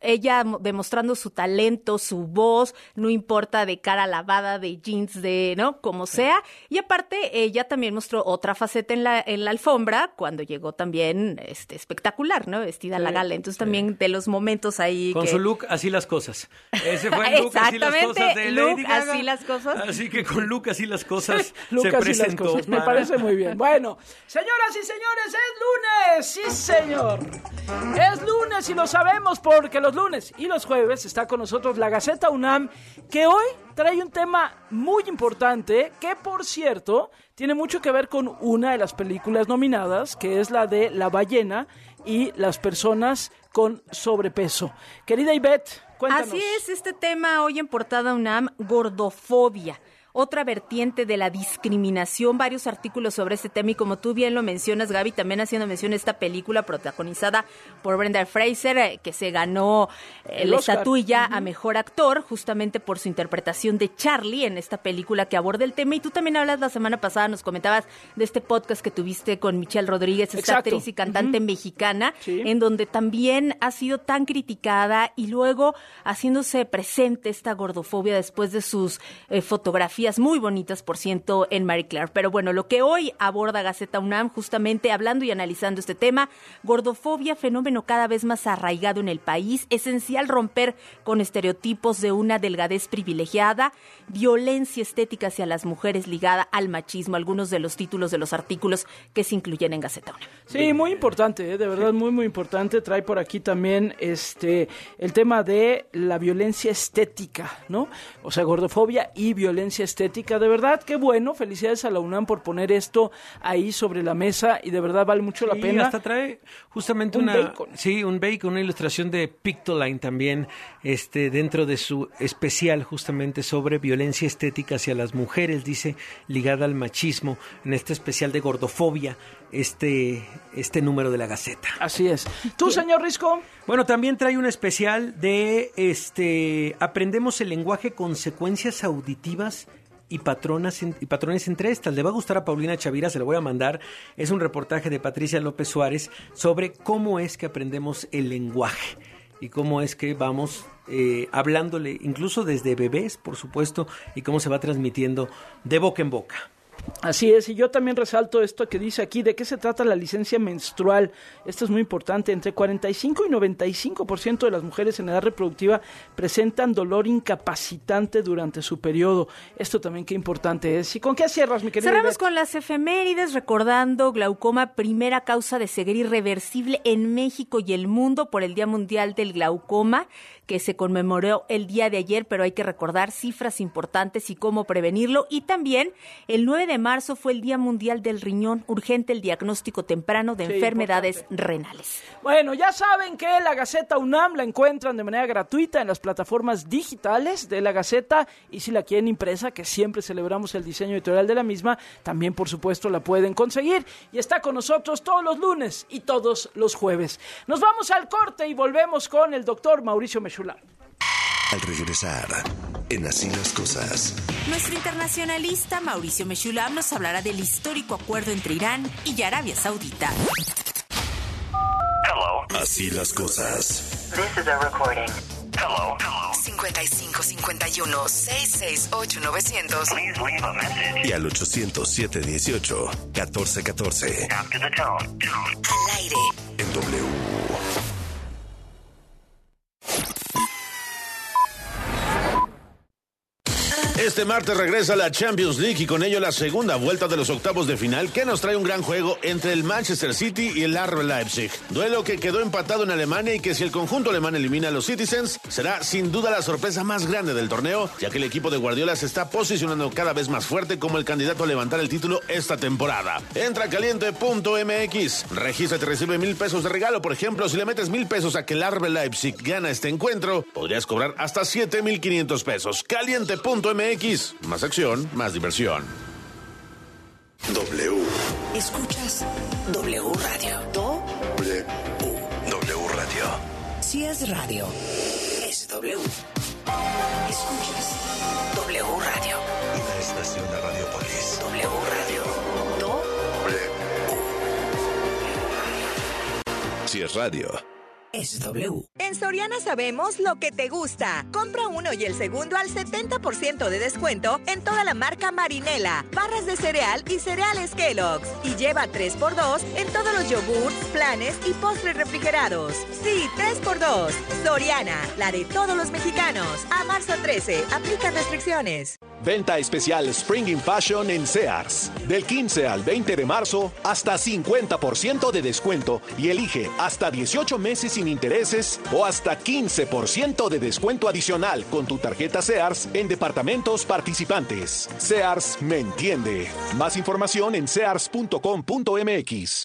ella mo- demostrando su talento, su voz, no importa de cara lavada, de jeans, de, ¿no? Como sea. Y aparte, ella también mostró otra faceta en la, en la alfombra cuando llegó también este, espectacular, ¿no? Vestida a la gala. Entonces también de los momentos ahí Con que... su look, así las cosas. Ese fue el look, así las cosas de look, Lady Gaga. así las cosas. Así que con look, así las cosas se las presentó. cosas. Me parece muy bien. Bueno, señoras y señores, es lunes. Sí, señor. Es lunes y lo sabemos porque los lunes y los jueves está con nosotros la Gaceta UNAM, que hoy trae un tema muy importante que, por cierto, tiene mucho que ver con una de las películas nominadas, que es la de La ballena y las personas con sobrepeso. Querida Ivette, cuéntanos. Así es, este tema hoy en portada UNAM, gordofobia. Otra vertiente de la discriminación, varios artículos sobre este tema y como tú bien lo mencionas, Gaby, también haciendo mención a esta película protagonizada por Brenda Fraser, eh, que se ganó eh, El la estatuilla a Mejor Actor, justamente por su interpretación de Charlie en esta película que aborda el tema. Y tú también hablas la semana pasada, nos comentabas de este podcast que tuviste con Michelle Rodríguez, esta Exacto. actriz y cantante mexicana, Sí. en donde también ha sido tan criticada y luego haciéndose presente esta gordofobia después de sus eh, fotografías muy bonitas, por ciento, en Marie Claire. Pero bueno, lo que hoy aborda Gaceta UNAM, justamente hablando y analizando este tema, gordofobia, fenómeno cada vez más arraigado en el país, esencial romper con estereotipos de una delgadez privilegiada, violencia estética hacia las mujeres ligada al machismo, algunos de los títulos de los artículos que se incluyen en Gaceta UNAM. Sí, muy importante, ¿eh? de verdad muy muy importante. Trae por aquí también este el tema de la violencia estética, ¿no? O sea, gordofobia y violencia estética. De verdad, qué bueno. Felicidades a la UNAM por poner esto ahí sobre la mesa y de verdad vale mucho la Y pena. hasta trae justamente Un una bacon. sí, un bacon, una ilustración de Pictoline también, este dentro de su especial justamente sobre violencia estética hacia las mujeres, dice ligada al machismo, en este especial de gordofobia, este este número de la Gaceta. Así es. ¿Tú, señor Risco? Bueno, también trae un especial de este aprendemos el lenguaje consecuencias auditivas y patronas en- y patrones entre estas. Le va a gustar a Paulina Chavira, se lo voy a mandar. Es un reportaje de Patricia López Suárez sobre cómo es que aprendemos el lenguaje y cómo es que vamos eh, hablándole, incluso desde bebés, por supuesto, y cómo se va transmitiendo de boca en boca. Así es, y yo también resalto esto que dice aquí, ¿de qué se trata la licencia menstrual? Esto es muy importante, entre 45 y 95% de las mujeres en edad reproductiva presentan dolor incapacitante durante su periodo. Esto también qué importante es. ¿Y con qué cierras, mi querida Cerramos Ivette? con las efemérides recordando glaucoma, primera causa de ceguera irreversible en México y el mundo por el Día Mundial del Glaucoma, que se conmemoró el día de ayer, pero hay que recordar cifras importantes y cómo prevenirlo. Y también el 9 de marzo fue el Día Mundial del Riñón, urgente el diagnóstico temprano de Sí, enfermedades renales. Bueno, ya saben que la Gaceta UNAM la encuentran de manera gratuita en las plataformas digitales de la Gaceta y si la quieren impresa, que siempre celebramos el diseño editorial de la misma, también por supuesto la pueden conseguir y está con nosotros todos los lunes y todos los jueves. Nos vamos al corte y volvemos con el doctor Mauricio Mechulá. Al regresar, en Así las Cosas, Nuestro internacionalista Mauricio Meshulam nos hablará del histórico acuerdo entre Irán y Arabia Saudita. Así las Cosas. This is a recording. Sin 55 51 668 900. Y al 807 18 14 14. Al aire. En W. Este martes regresa la Champions League y con ello la segunda vuelta de los octavos de final que nos trae un gran juego entre el Manchester City y el RB Leipzig. Duelo que quedó empatado en Alemania y que si el conjunto alemán elimina a los Citizens será sin duda la sorpresa más grande del torneo, ya que el equipo de Guardiola se está posicionando cada vez más fuerte como el candidato a levantar el título esta temporada. Entra caliente.mx, regístrate y recibe mil pesos de regalo. Por ejemplo, si le metes mil pesos a que el RB Leipzig gana este encuentro, podrías cobrar hasta 7,500 pesos. Caliente.mx más acción, más diversión. W. Escuchas W Radio. W. W Radio. Si es radio, es W. Escuchas W Radio. Y la estación de Radiopolis. W Radio. W. Si es radio. Es W. En Soriana sabemos lo que te gusta. Compra uno y el segundo al 70% de descuento en toda la marca Marinela, barras de cereal y cereales Kellogg's. Y lleva 3x2 en todos los yogurts, planes y postres refrigerados. Sí, 3x2. Soriana, la de todos los mexicanos. A marzo 13, aplica restricciones. Venta especial Spring in Fashion en Sears. Del 15 al 20 de marzo, hasta 50% de descuento y elige hasta 18 meses sin intereses o hasta 15% de descuento adicional con tu tarjeta Sears en departamentos participantes. Sears me entiende. Más información en sears.com.mx.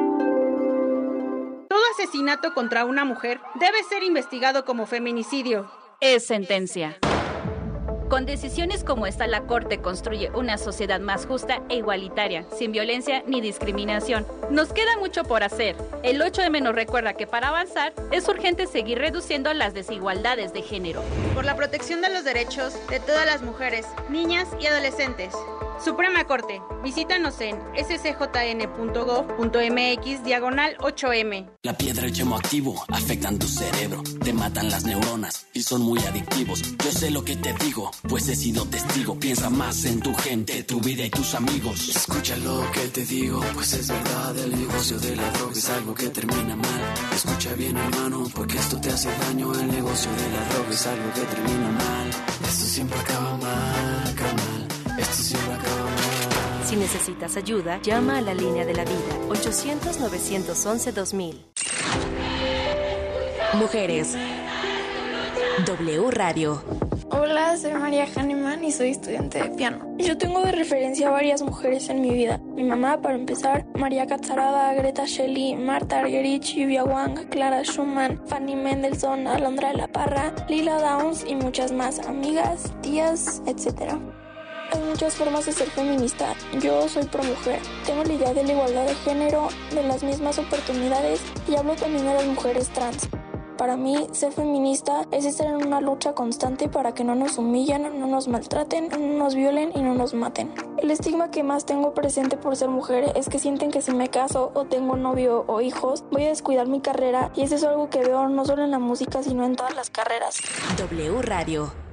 Todo asesinato contra una mujer debe ser investigado como feminicidio. Es sentencia. Con decisiones como esta, la Corte construye una sociedad más justa e igualitaria, sin violencia ni discriminación. Nos queda mucho por hacer. El 8 de menos recuerda que para avanzar es urgente seguir reduciendo las desigualdades de género. Por la protección de los derechos de todas las mujeres, niñas y adolescentes. Suprema Corte, visítanos en scjn.gov.mx diagonal 8M. La piedra y el yemo activo afectan tu cerebro, te matan las neuronas y son muy adictivos. Yo sé lo que te digo, pues he sido testigo. Piensa más en tu gente, tu vida y tus amigos. Escucha lo que te digo, pues es verdad. El negocio de la droga es algo que termina mal. Escucha bien, hermano, porque esto te hace daño. El negocio de la droga es algo que termina mal. Esto siempre acaba mal. Si necesitas ayuda, llama a la línea de la vida 800-911-2000. Mujeres. W Radio. Hola, soy María Hahnemann y soy estudiante de piano. Yo tengo de referencia a varias mujeres en mi vida. Mi mamá, para empezar, María Catzarada, Greta Shelley, Marta Argerich, Yuvia Wang, Clara Schumann, Fanny Mendelssohn, Alondra de la Parra, Lila Downs y muchas más amigas, tías, etc. Hay muchas formas de ser feminista. Yo soy pro mujer. Tengo la idea de la igualdad de género, de las mismas oportunidades y hablo también de las mujeres trans. Para mí, ser feminista es estar en una lucha constante para que no nos humillen, no nos maltraten, no nos violen y no nos maten. El estigma que más tengo presente por ser mujer es que sienten que si me caso o tengo novio o hijos, voy a descuidar mi carrera y eso es algo que veo no solo en la música, sino en todas las carreras. W Radio.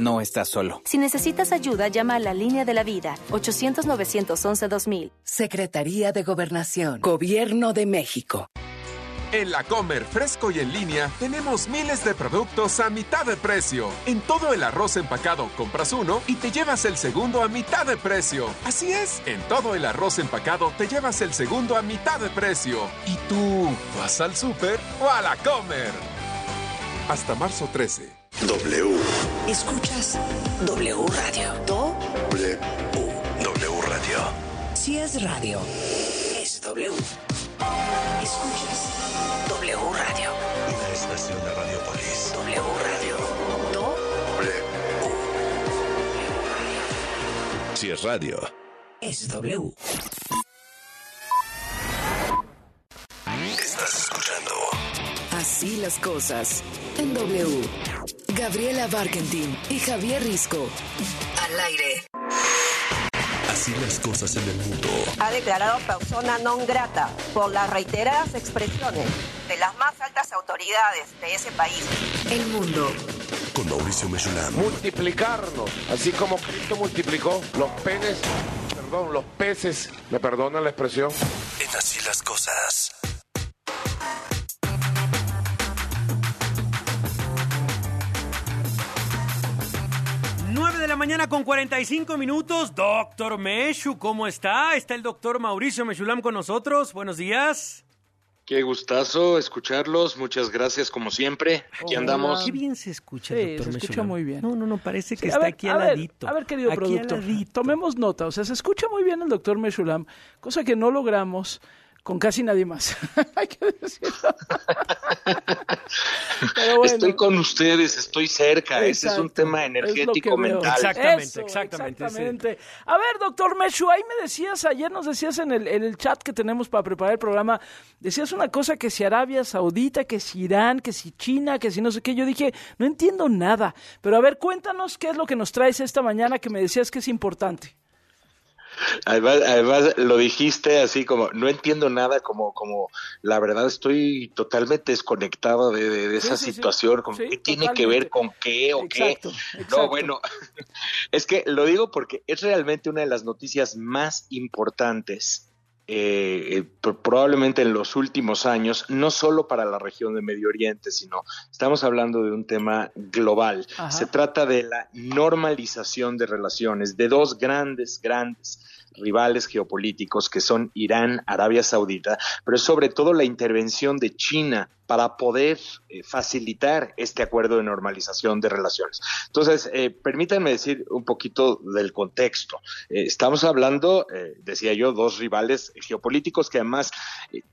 No estás solo. Si necesitas ayuda, llama a la línea de la vida, 800-911-2000. Secretaría de Gobernación, Gobierno de México. En la Comer Fresco y en línea tenemos miles de productos a mitad de precio. En todo el arroz empacado compras uno y te llevas el segundo a mitad de precio. Así es, en todo el arroz empacado te llevas el segundo a mitad de precio. ¿Y tú vas al súper o a la Comer? Hasta marzo 13. W. Escuchas W Radio. Do. W. W Radio. Si es radio, es W. Escuchas W Radio. Una estación de Radiopolis. W Radio. Do. W. Si es radio. Es W. Estás escuchando. Así las cosas en W. Gabriela Barkentin y Javier Risco. Al aire. Así las cosas en el mundo. ha declarado persona non grata por las reiteradas expresiones de las más altas autoridades de ese país. El mundo. Con Mauricio Mechulam. Multiplicarnos, así como Cristo multiplicó los penes, perdón, los peces, me perdonan la expresión. En Así las cosas. Mañana con 45 minutos. Doctor Meshu, ¿cómo está? Está el doctor Mauricio Meshulam con nosotros. Buenos días. Qué gustazo escucharlos. Muchas gracias, como siempre. Aquí andamos. Qué bien se escucha, Sí, doctor se escucha Meshulam. muy bien. No, no, no, parece que Sí, está ver, aquí al ladito. A ver, querido productor, tomemos nota. O sea, se escucha muy bien el doctor Meshulam, cosa que no logramos con casi nadie más. Hay que decirlo. Pero bueno. Estoy con ustedes, estoy cerca. Ese es un tema energético mental. Eso, exactamente. A ver, doctor Meshu, ahí me decías, ayer nos decías en el, en el chat que tenemos para preparar el programa, decías una cosa que si Arabia Saudita, que si Irán, que si China, que si no sé qué. Yo dije, no entiendo nada. Pero a ver, cuéntanos qué es lo que nos traes esta mañana que me decías que es importante. Además, además, lo dijiste así como, no entiendo nada, como, como la verdad estoy totalmente desconectado de, de- de esa Sí, sí, sí. situación, como Sí, qué tiene que ver con qué o Exacto, qué. exacto. No, bueno, es que lo digo porque es realmente una de las noticias más importantes. Eh, eh, pro- probablemente en los últimos años, no solo para la región de Medio Oriente, sino estamos hablando de un tema global. Ajá. Se trata de la normalización de relaciones de dos grandes, grandes rivales geopolíticos que son Irán, Arabia Saudita, pero sobre todo la intervención de China para poder eh, facilitar este acuerdo de normalización de relaciones. Entonces, eh, permítanme decir un poquito del contexto. Eh, estamos hablando, eh, decía yo, dos rivales geopolíticos que además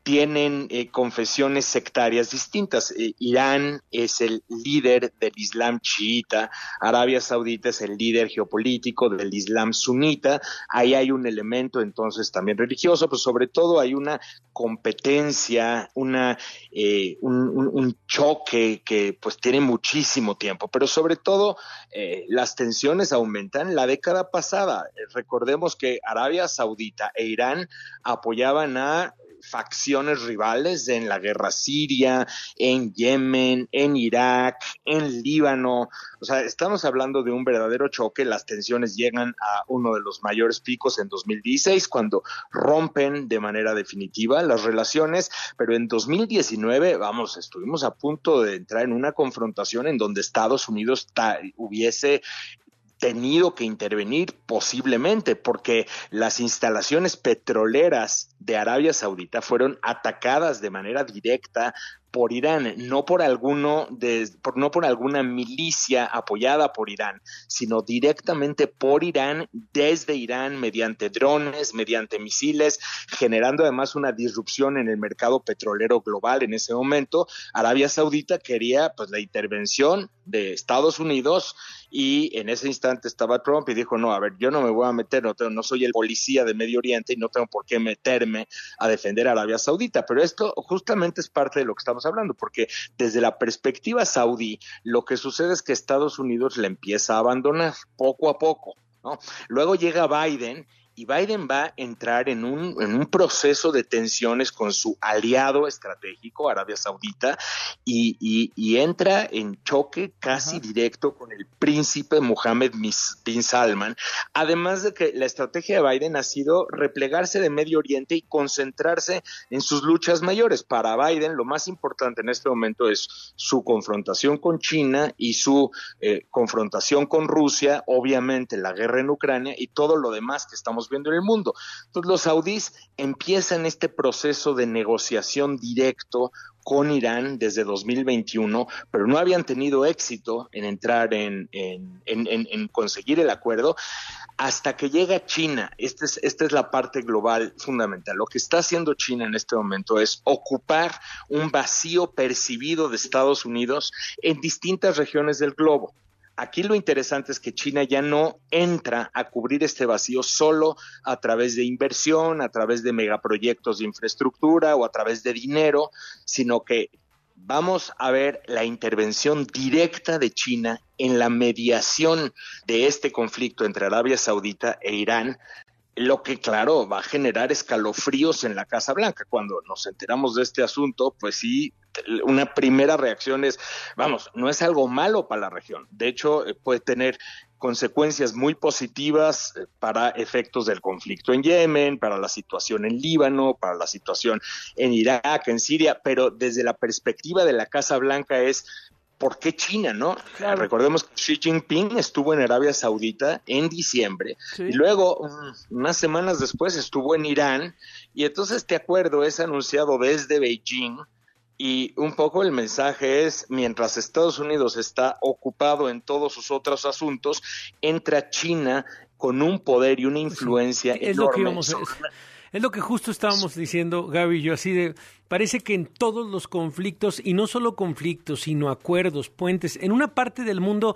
tienen confesiones sectarias distintas. Irán es el líder del Islam chiita, Arabia Saudita es el líder geopolítico del Islam sunita. Ahí hay un elemento entonces también religioso, pero sobre todo hay una competencia, una, un, un- un choque que pues tiene muchísimo tiempo, pero sobre todo eh, las tensiones aumentan. La década pasada, eh, recordemos que Arabia Saudita e Irán apoyaban a facciones rivales en la guerra siria, en Yemen, en Irak, en Líbano. O sea, estamos hablando de un verdadero choque. Las tensiones llegan a uno de los mayores picos en 2016, cuando rompen de manera definitiva las relaciones, pero en 2019, vamos, estuvimos a punto de entrar en una confrontación en donde Estados Unidos hubiese tenido que intervenir posiblemente porque las instalaciones petroleras de Arabia Saudita fueron atacadas de manera directa por Irán, no por alguno por, no por alguna milicia apoyada por Irán, sino directamente por Irán, desde Irán, mediante drones, mediante misiles, generando además una disrupción en el mercado petrolero global en ese momento. Arabia Saudita quería pues la intervención de Estados Unidos y en ese instante estaba Trump y dijo, no, a ver, yo no me voy a meter, no, tengo- no soy el policía de Medio Oriente y no tengo por qué meterme a defender a Arabia Saudita, pero esto justamente es parte de lo que estamos hablando, porque desde la perspectiva saudí, lo que sucede es que Estados Unidos le empieza a abandonar poco a poco, ¿no? Luego llega Biden y Biden va a entrar en un, en un proceso de tensiones con su aliado estratégico, Arabia Saudita, y, y, entra en choque casi directo con el príncipe Mohammed bin Salman, además de que la estrategia de Biden ha sido replegarse de Medio Oriente y concentrarse en sus luchas mayores. Para Biden, lo más importante en este momento es su confrontación con China y su eh, confrontación con Rusia, obviamente la guerra en Ucrania y todo lo demás que estamos viendo en el mundo. Entonces los saudíes empiezan este proceso de negociación directo con Irán desde 2021, pero no habían tenido éxito en entrar en, en, conseguir el acuerdo hasta que llega China. Esta es, esta es la parte global fundamental. Lo que está haciendo China en este momento es ocupar un vacío percibido de Estados Unidos en distintas regiones del globo. Aquí lo interesante es que China ya no entra a cubrir este vacío solo a través de inversión, a través de megaproyectos de infraestructura o a través de dinero, sino que vamos a ver la intervención directa de China en la mediación de este conflicto entre Arabia Saudita e Irán, lo que claro va a generar escalofríos en la Casa Blanca. Cuando nos enteramos de este asunto, pues sí, una primera reacción es, vamos, no es algo malo para la región. De hecho, eh, puede tener consecuencias muy positivas eh, para efectos del conflicto en Yemen, para la situación en Líbano, para la situación en Irak, en Siria, pero desde la perspectiva de la Casa Blanca es ¿por qué China, no? Recordemos que Xi Jinping estuvo en Arabia Saudita en diciembre y luego unas semanas después estuvo en Irán y entonces este acuerdo es anunciado desde Beijing y un poco el mensaje es, mientras Estados Unidos está ocupado en todos sus otros asuntos, entra China con un poder y una influencia es Lo que íbamos a, es lo que justo estábamos diciendo, Gaby y yo, así de, parece que en todos los conflictos, y no solo conflictos, sino acuerdos, puentes, en una parte del mundo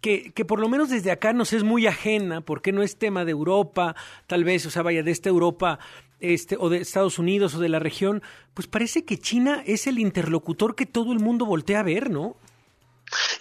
que, que, por lo menos desde acá nos es muy ajena, porque no es tema de Europa, tal vez, o sea, vaya, de esta Europa este, o de Estados Unidos o de la región, pues parece que China es el interlocutor que todo el mundo voltea a ver, ¿no?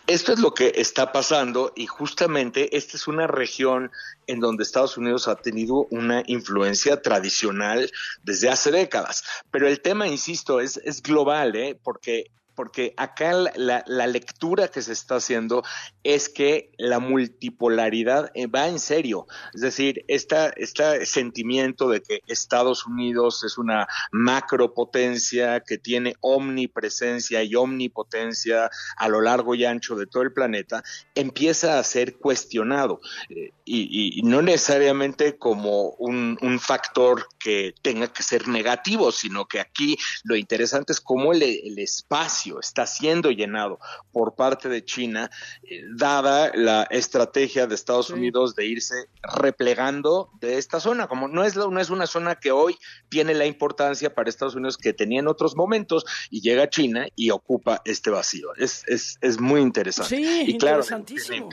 Esto es lo que está pasando y justamente esta es una región en donde Estados Unidos ha tenido una influencia tradicional desde hace décadas. Pero el tema, insisto, es, es global, ¿eh? porque porque acá la, lectura que se está haciendo es que la multipolaridad eh, va en serio. Es decir, este sentimiento de que Estados Unidos es una macropotencia que tiene omnipresencia y omnipotencia a lo largo y ancho de todo el planeta, empieza a ser cuestionado. Eh, y, no necesariamente como un, factor que tenga que ser negativo, sino que aquí lo interesante es cómo el espacio está siendo llenado por parte de China, eh, dada la estrategia de Estados Unidos de irse replegando de esta zona. Como no es, no es una zona que hoy tiene la importancia para Estados Unidos que tenía en otros momentos, y llega China y ocupa este vacío. Es, es, es muy interesante. Sí, y claro, interesantísimo.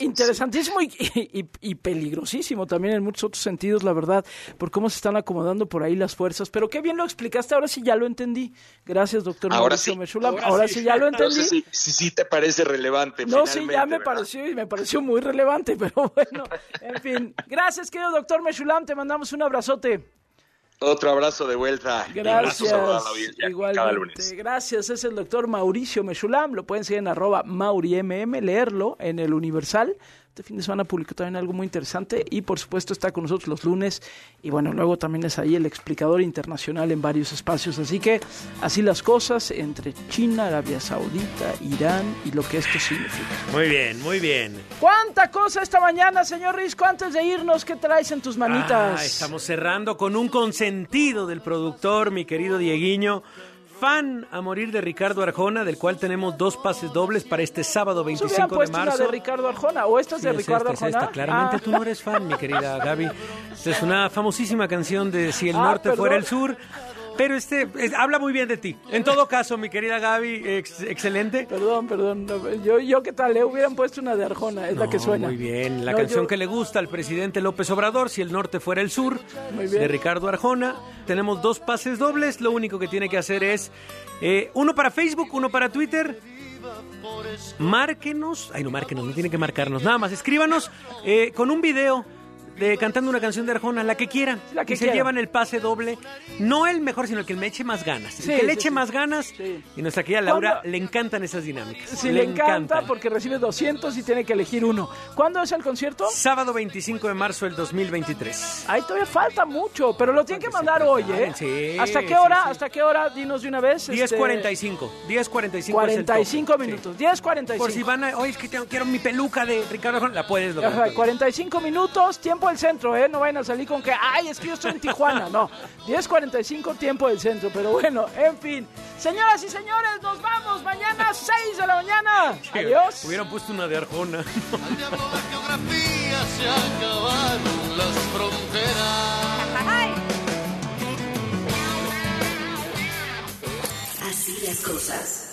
Interesantísimo y, y, peligrosísimo también en muchos otros sentidos, la verdad, por cómo se están acomodando por ahí las fuerzas. Pero qué bien lo explicaste, ahora sí ya lo entendí. Gracias, doctor Ahora sí. Ahora, sí. ya lo entendí. si sí, te parece relevante. No, sí, ya me pareció y me pareció muy relevante, pero bueno, en fin. Gracias, querido doctor Meshulam, te mandamos un abrazote. Otro abrazo de vuelta. Gracias. Igualmente. Gracias. Es el doctor Mauricio Meshulam. Lo pueden seguir en arroba maurimm, leerlo en el Universal. Este fin de semana publicó también algo muy interesante y por supuesto está con nosotros los lunes y bueno, luego también es ahí el explicador internacional en varios espacios. Así que así las cosas entre China, Arabia Saudita, Irán y lo que esto significa. Muy bien, muy bien. ¿Cuánta cosa esta mañana, señor Risco? Antes de irnos, ¿qué traes en tus manitas? Ah, estamos cerrando con un consentido del productor, mi querido Dieguiño fan a morir de Ricardo Arjona, del cual tenemos dos pases dobles para este sábado 25 de marzo. de Ricardo Arjona o esta es de Ricardo Arjona? Claramente tú no eres fan, mi querida Gaby. es una famosísima canción de Si el ah, norte fuera el sur. Pero este habla muy bien de ti. En todo caso, mi querida Gaby, excelente. Perdón, perdón. yo, yo qué tal, le hubieran puesto una de Arjona, es la que suena. Muy bien, la canción que le gusta al presidente López Obrador, Si el norte fuera el sur, de Ricardo Arjona. Tenemos dos pases dobles, lo único que tiene que hacer es eh, uno para Facebook, uno para Twitter. Márquenos, ay no, márquenos, no tiene que marcarnos, nada más, escríbanos eh, con un video de cantando una canción de Arjona, la que quieran. La que y se llevan el pase doble. No el mejor, sino el que me eche más ganas. El que le eche sí. más ganas. Y nuestra querida Laura ¿Cuándo? le encantan esas dinámicas. Sí, le, encanta porque recibe 200 y tiene que elegir uno. ¿Cuándo es el concierto? Sábado 25 de marzo del 2023. Ahí todavía falta mucho, pero lo tienen que mandar hoy, ¿eh? Sí, ¿Hasta qué hora? ¿Hasta qué hora? Dinos de una vez. este, 10.45. 10.45 es el 45 tope. minutos. 10.45. Por si van a... Oye, es que tengo- quiero mi peluca de Ricardo Arjona. La puedes lograr. Ajá, 45 minutos, tiempo del centro, ¿eh? No vayan a salir con que, ay, es que yo estoy en Tijuana. No, 10.45 tiempo del centro, pero bueno, en fin. Señoras y señores, nos vamos mañana 6 de la mañana. Adiós. Hubieran puesto una de Arjona. geografía se acabaron las fronteras. Así las cosas.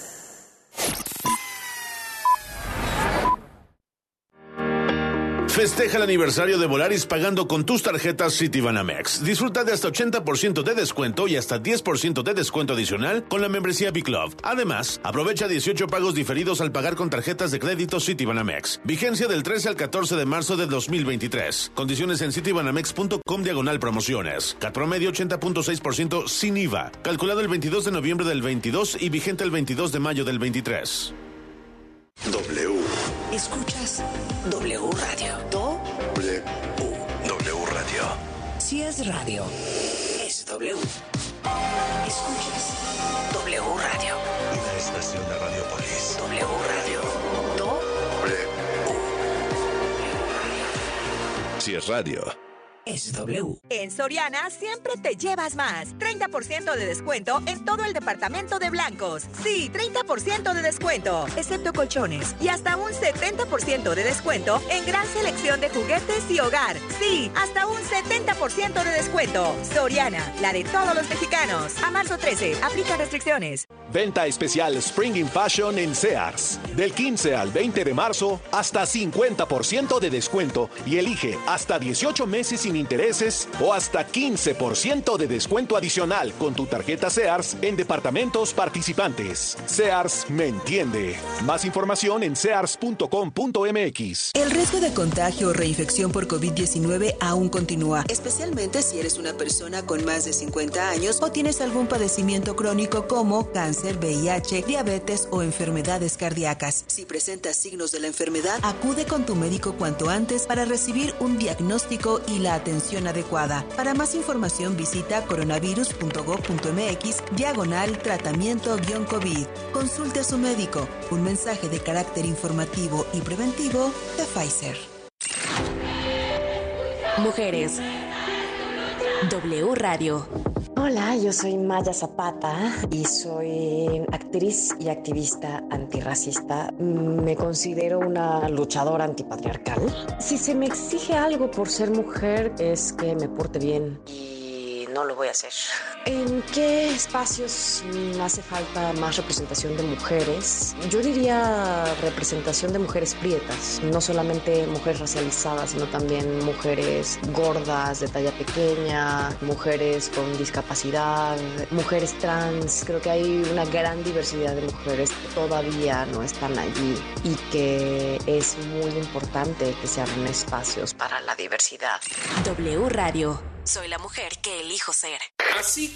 Festeja el aniversario de Volaris pagando con tus tarjetas Citibanamex. Disfruta de hasta 80% de descuento y hasta 10% de descuento adicional con la membresía B-Club. Además, aprovecha 18 pagos diferidos al pagar con tarjetas de crédito Citibanamex. Vigencia del 13 al 14 de marzo de 2023. Condiciones en citibanamex.com diagonal promociones. Cat promedio 80.6% sin IVA. Calculado el 22 de noviembre del 22 y vigente el 22 de mayo del 23. W. Escuchas W Radio. Do W. W Radio. si es radio. Es W. Escuchas W Radio. Una estación de Radiopolis. W Radio. Do W. Si es radio. Es W. En Soriana siempre te llevas más. 30% de descuento en todo el departamento de blancos. Sí, 30% de descuento, excepto colchones. Y hasta un 70% de descuento en gran selección de juguetes y hogar. Sí, hasta un 70% de descuento. Soriana, la de todos los mexicanos. A marzo 13, aplica restricciones. Venta especial Spring in Fashion en Sears. Del 15 al 20 de marzo, hasta 50% de descuento y elige hasta 18 meses sin intereses o hasta 15% de descuento adicional con tu tarjeta Sears en departamentos participantes. Sears me entiende. Más información en sears.com.mx. El riesgo de contagio o reinfección por COVID-19 aún continúa, especialmente si eres una persona con más de 50 años o tienes algún padecimiento crónico como cáncer, VIH, diabetes o enfermedades cardíacas. Si presentas signos de la enfermedad, acude con tu médico cuanto antes para recibir un diagnóstico y la atención adecuada. Para más información visita coronavirus.gov.mx diagonal tratamiento-COVID. Consulte a su médico. Un mensaje de carácter informativo y preventivo de Pfizer. Mujeres. W Radio. Hola, yo soy Maya Zapata y soy actriz y activista antirracista. Me considero una luchadora antipatriarcal. Si se me exige algo por ser mujer es que me porte bien y no lo voy a hacer. ¿En qué espacios mm, hace falta más representación de mujeres? Yo diría representación de mujeres prietas, no solamente mujeres racializadas, sino también mujeres gordas, de talla pequeña, mujeres con discapacidad, mujeres trans. Creo que hay una gran diversidad de mujeres que todavía no están allí y que es muy importante que se abran espacios para la diversidad. W Radio. Soy la mujer que elijo ser. Así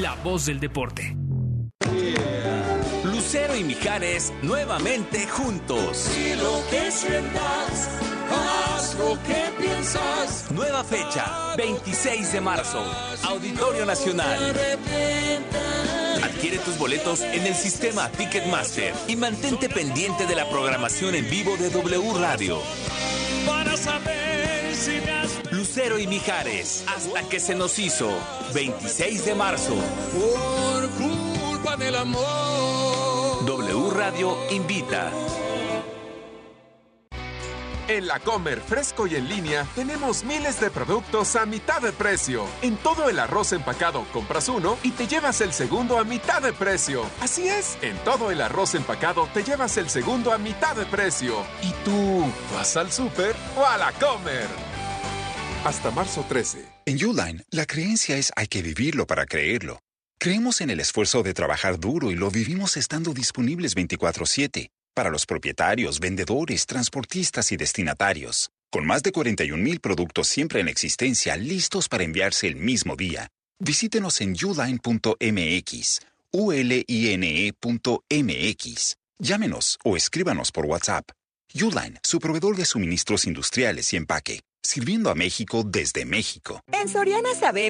la voz del deporte. Lucero y Mijares nuevamente juntos. Y lo que sientas, hazlo lo que piensas. Nueva fecha, 26 de marzo, Auditorio Nacional. Adquiere tus boletos en el sistema Ticketmaster y mantente pendiente de la programación en vivo de W Radio. Para saber Lucero y Mijares, hasta que se nos hizo. 26 de marzo. por culpa del amor. W Radio invita. En la Comer fresco y en línea tenemos miles de productos a mitad de precio. En todo el arroz empacado compras uno y te llevas el segundo a mitad de precio. Así es, en todo el arroz empacado te llevas el segundo a mitad de precio. ¿Y tú vas al súper o a la Comer? Hasta marzo 13. En Uline, la creencia es hay que vivirlo para creerlo. Creemos en el esfuerzo de trabajar duro y lo vivimos estando disponibles 24/7 para los propietarios, vendedores, transportistas y destinatarios. Con más de 41 mil productos siempre en existencia listos para enviarse el mismo día. Visítenos en uline.mx, uline.mx. Llámenos o escríbanos por WhatsApp. Uline, su proveedor de suministros industriales y empaque, sirviendo a México desde México. En Soriana sabemos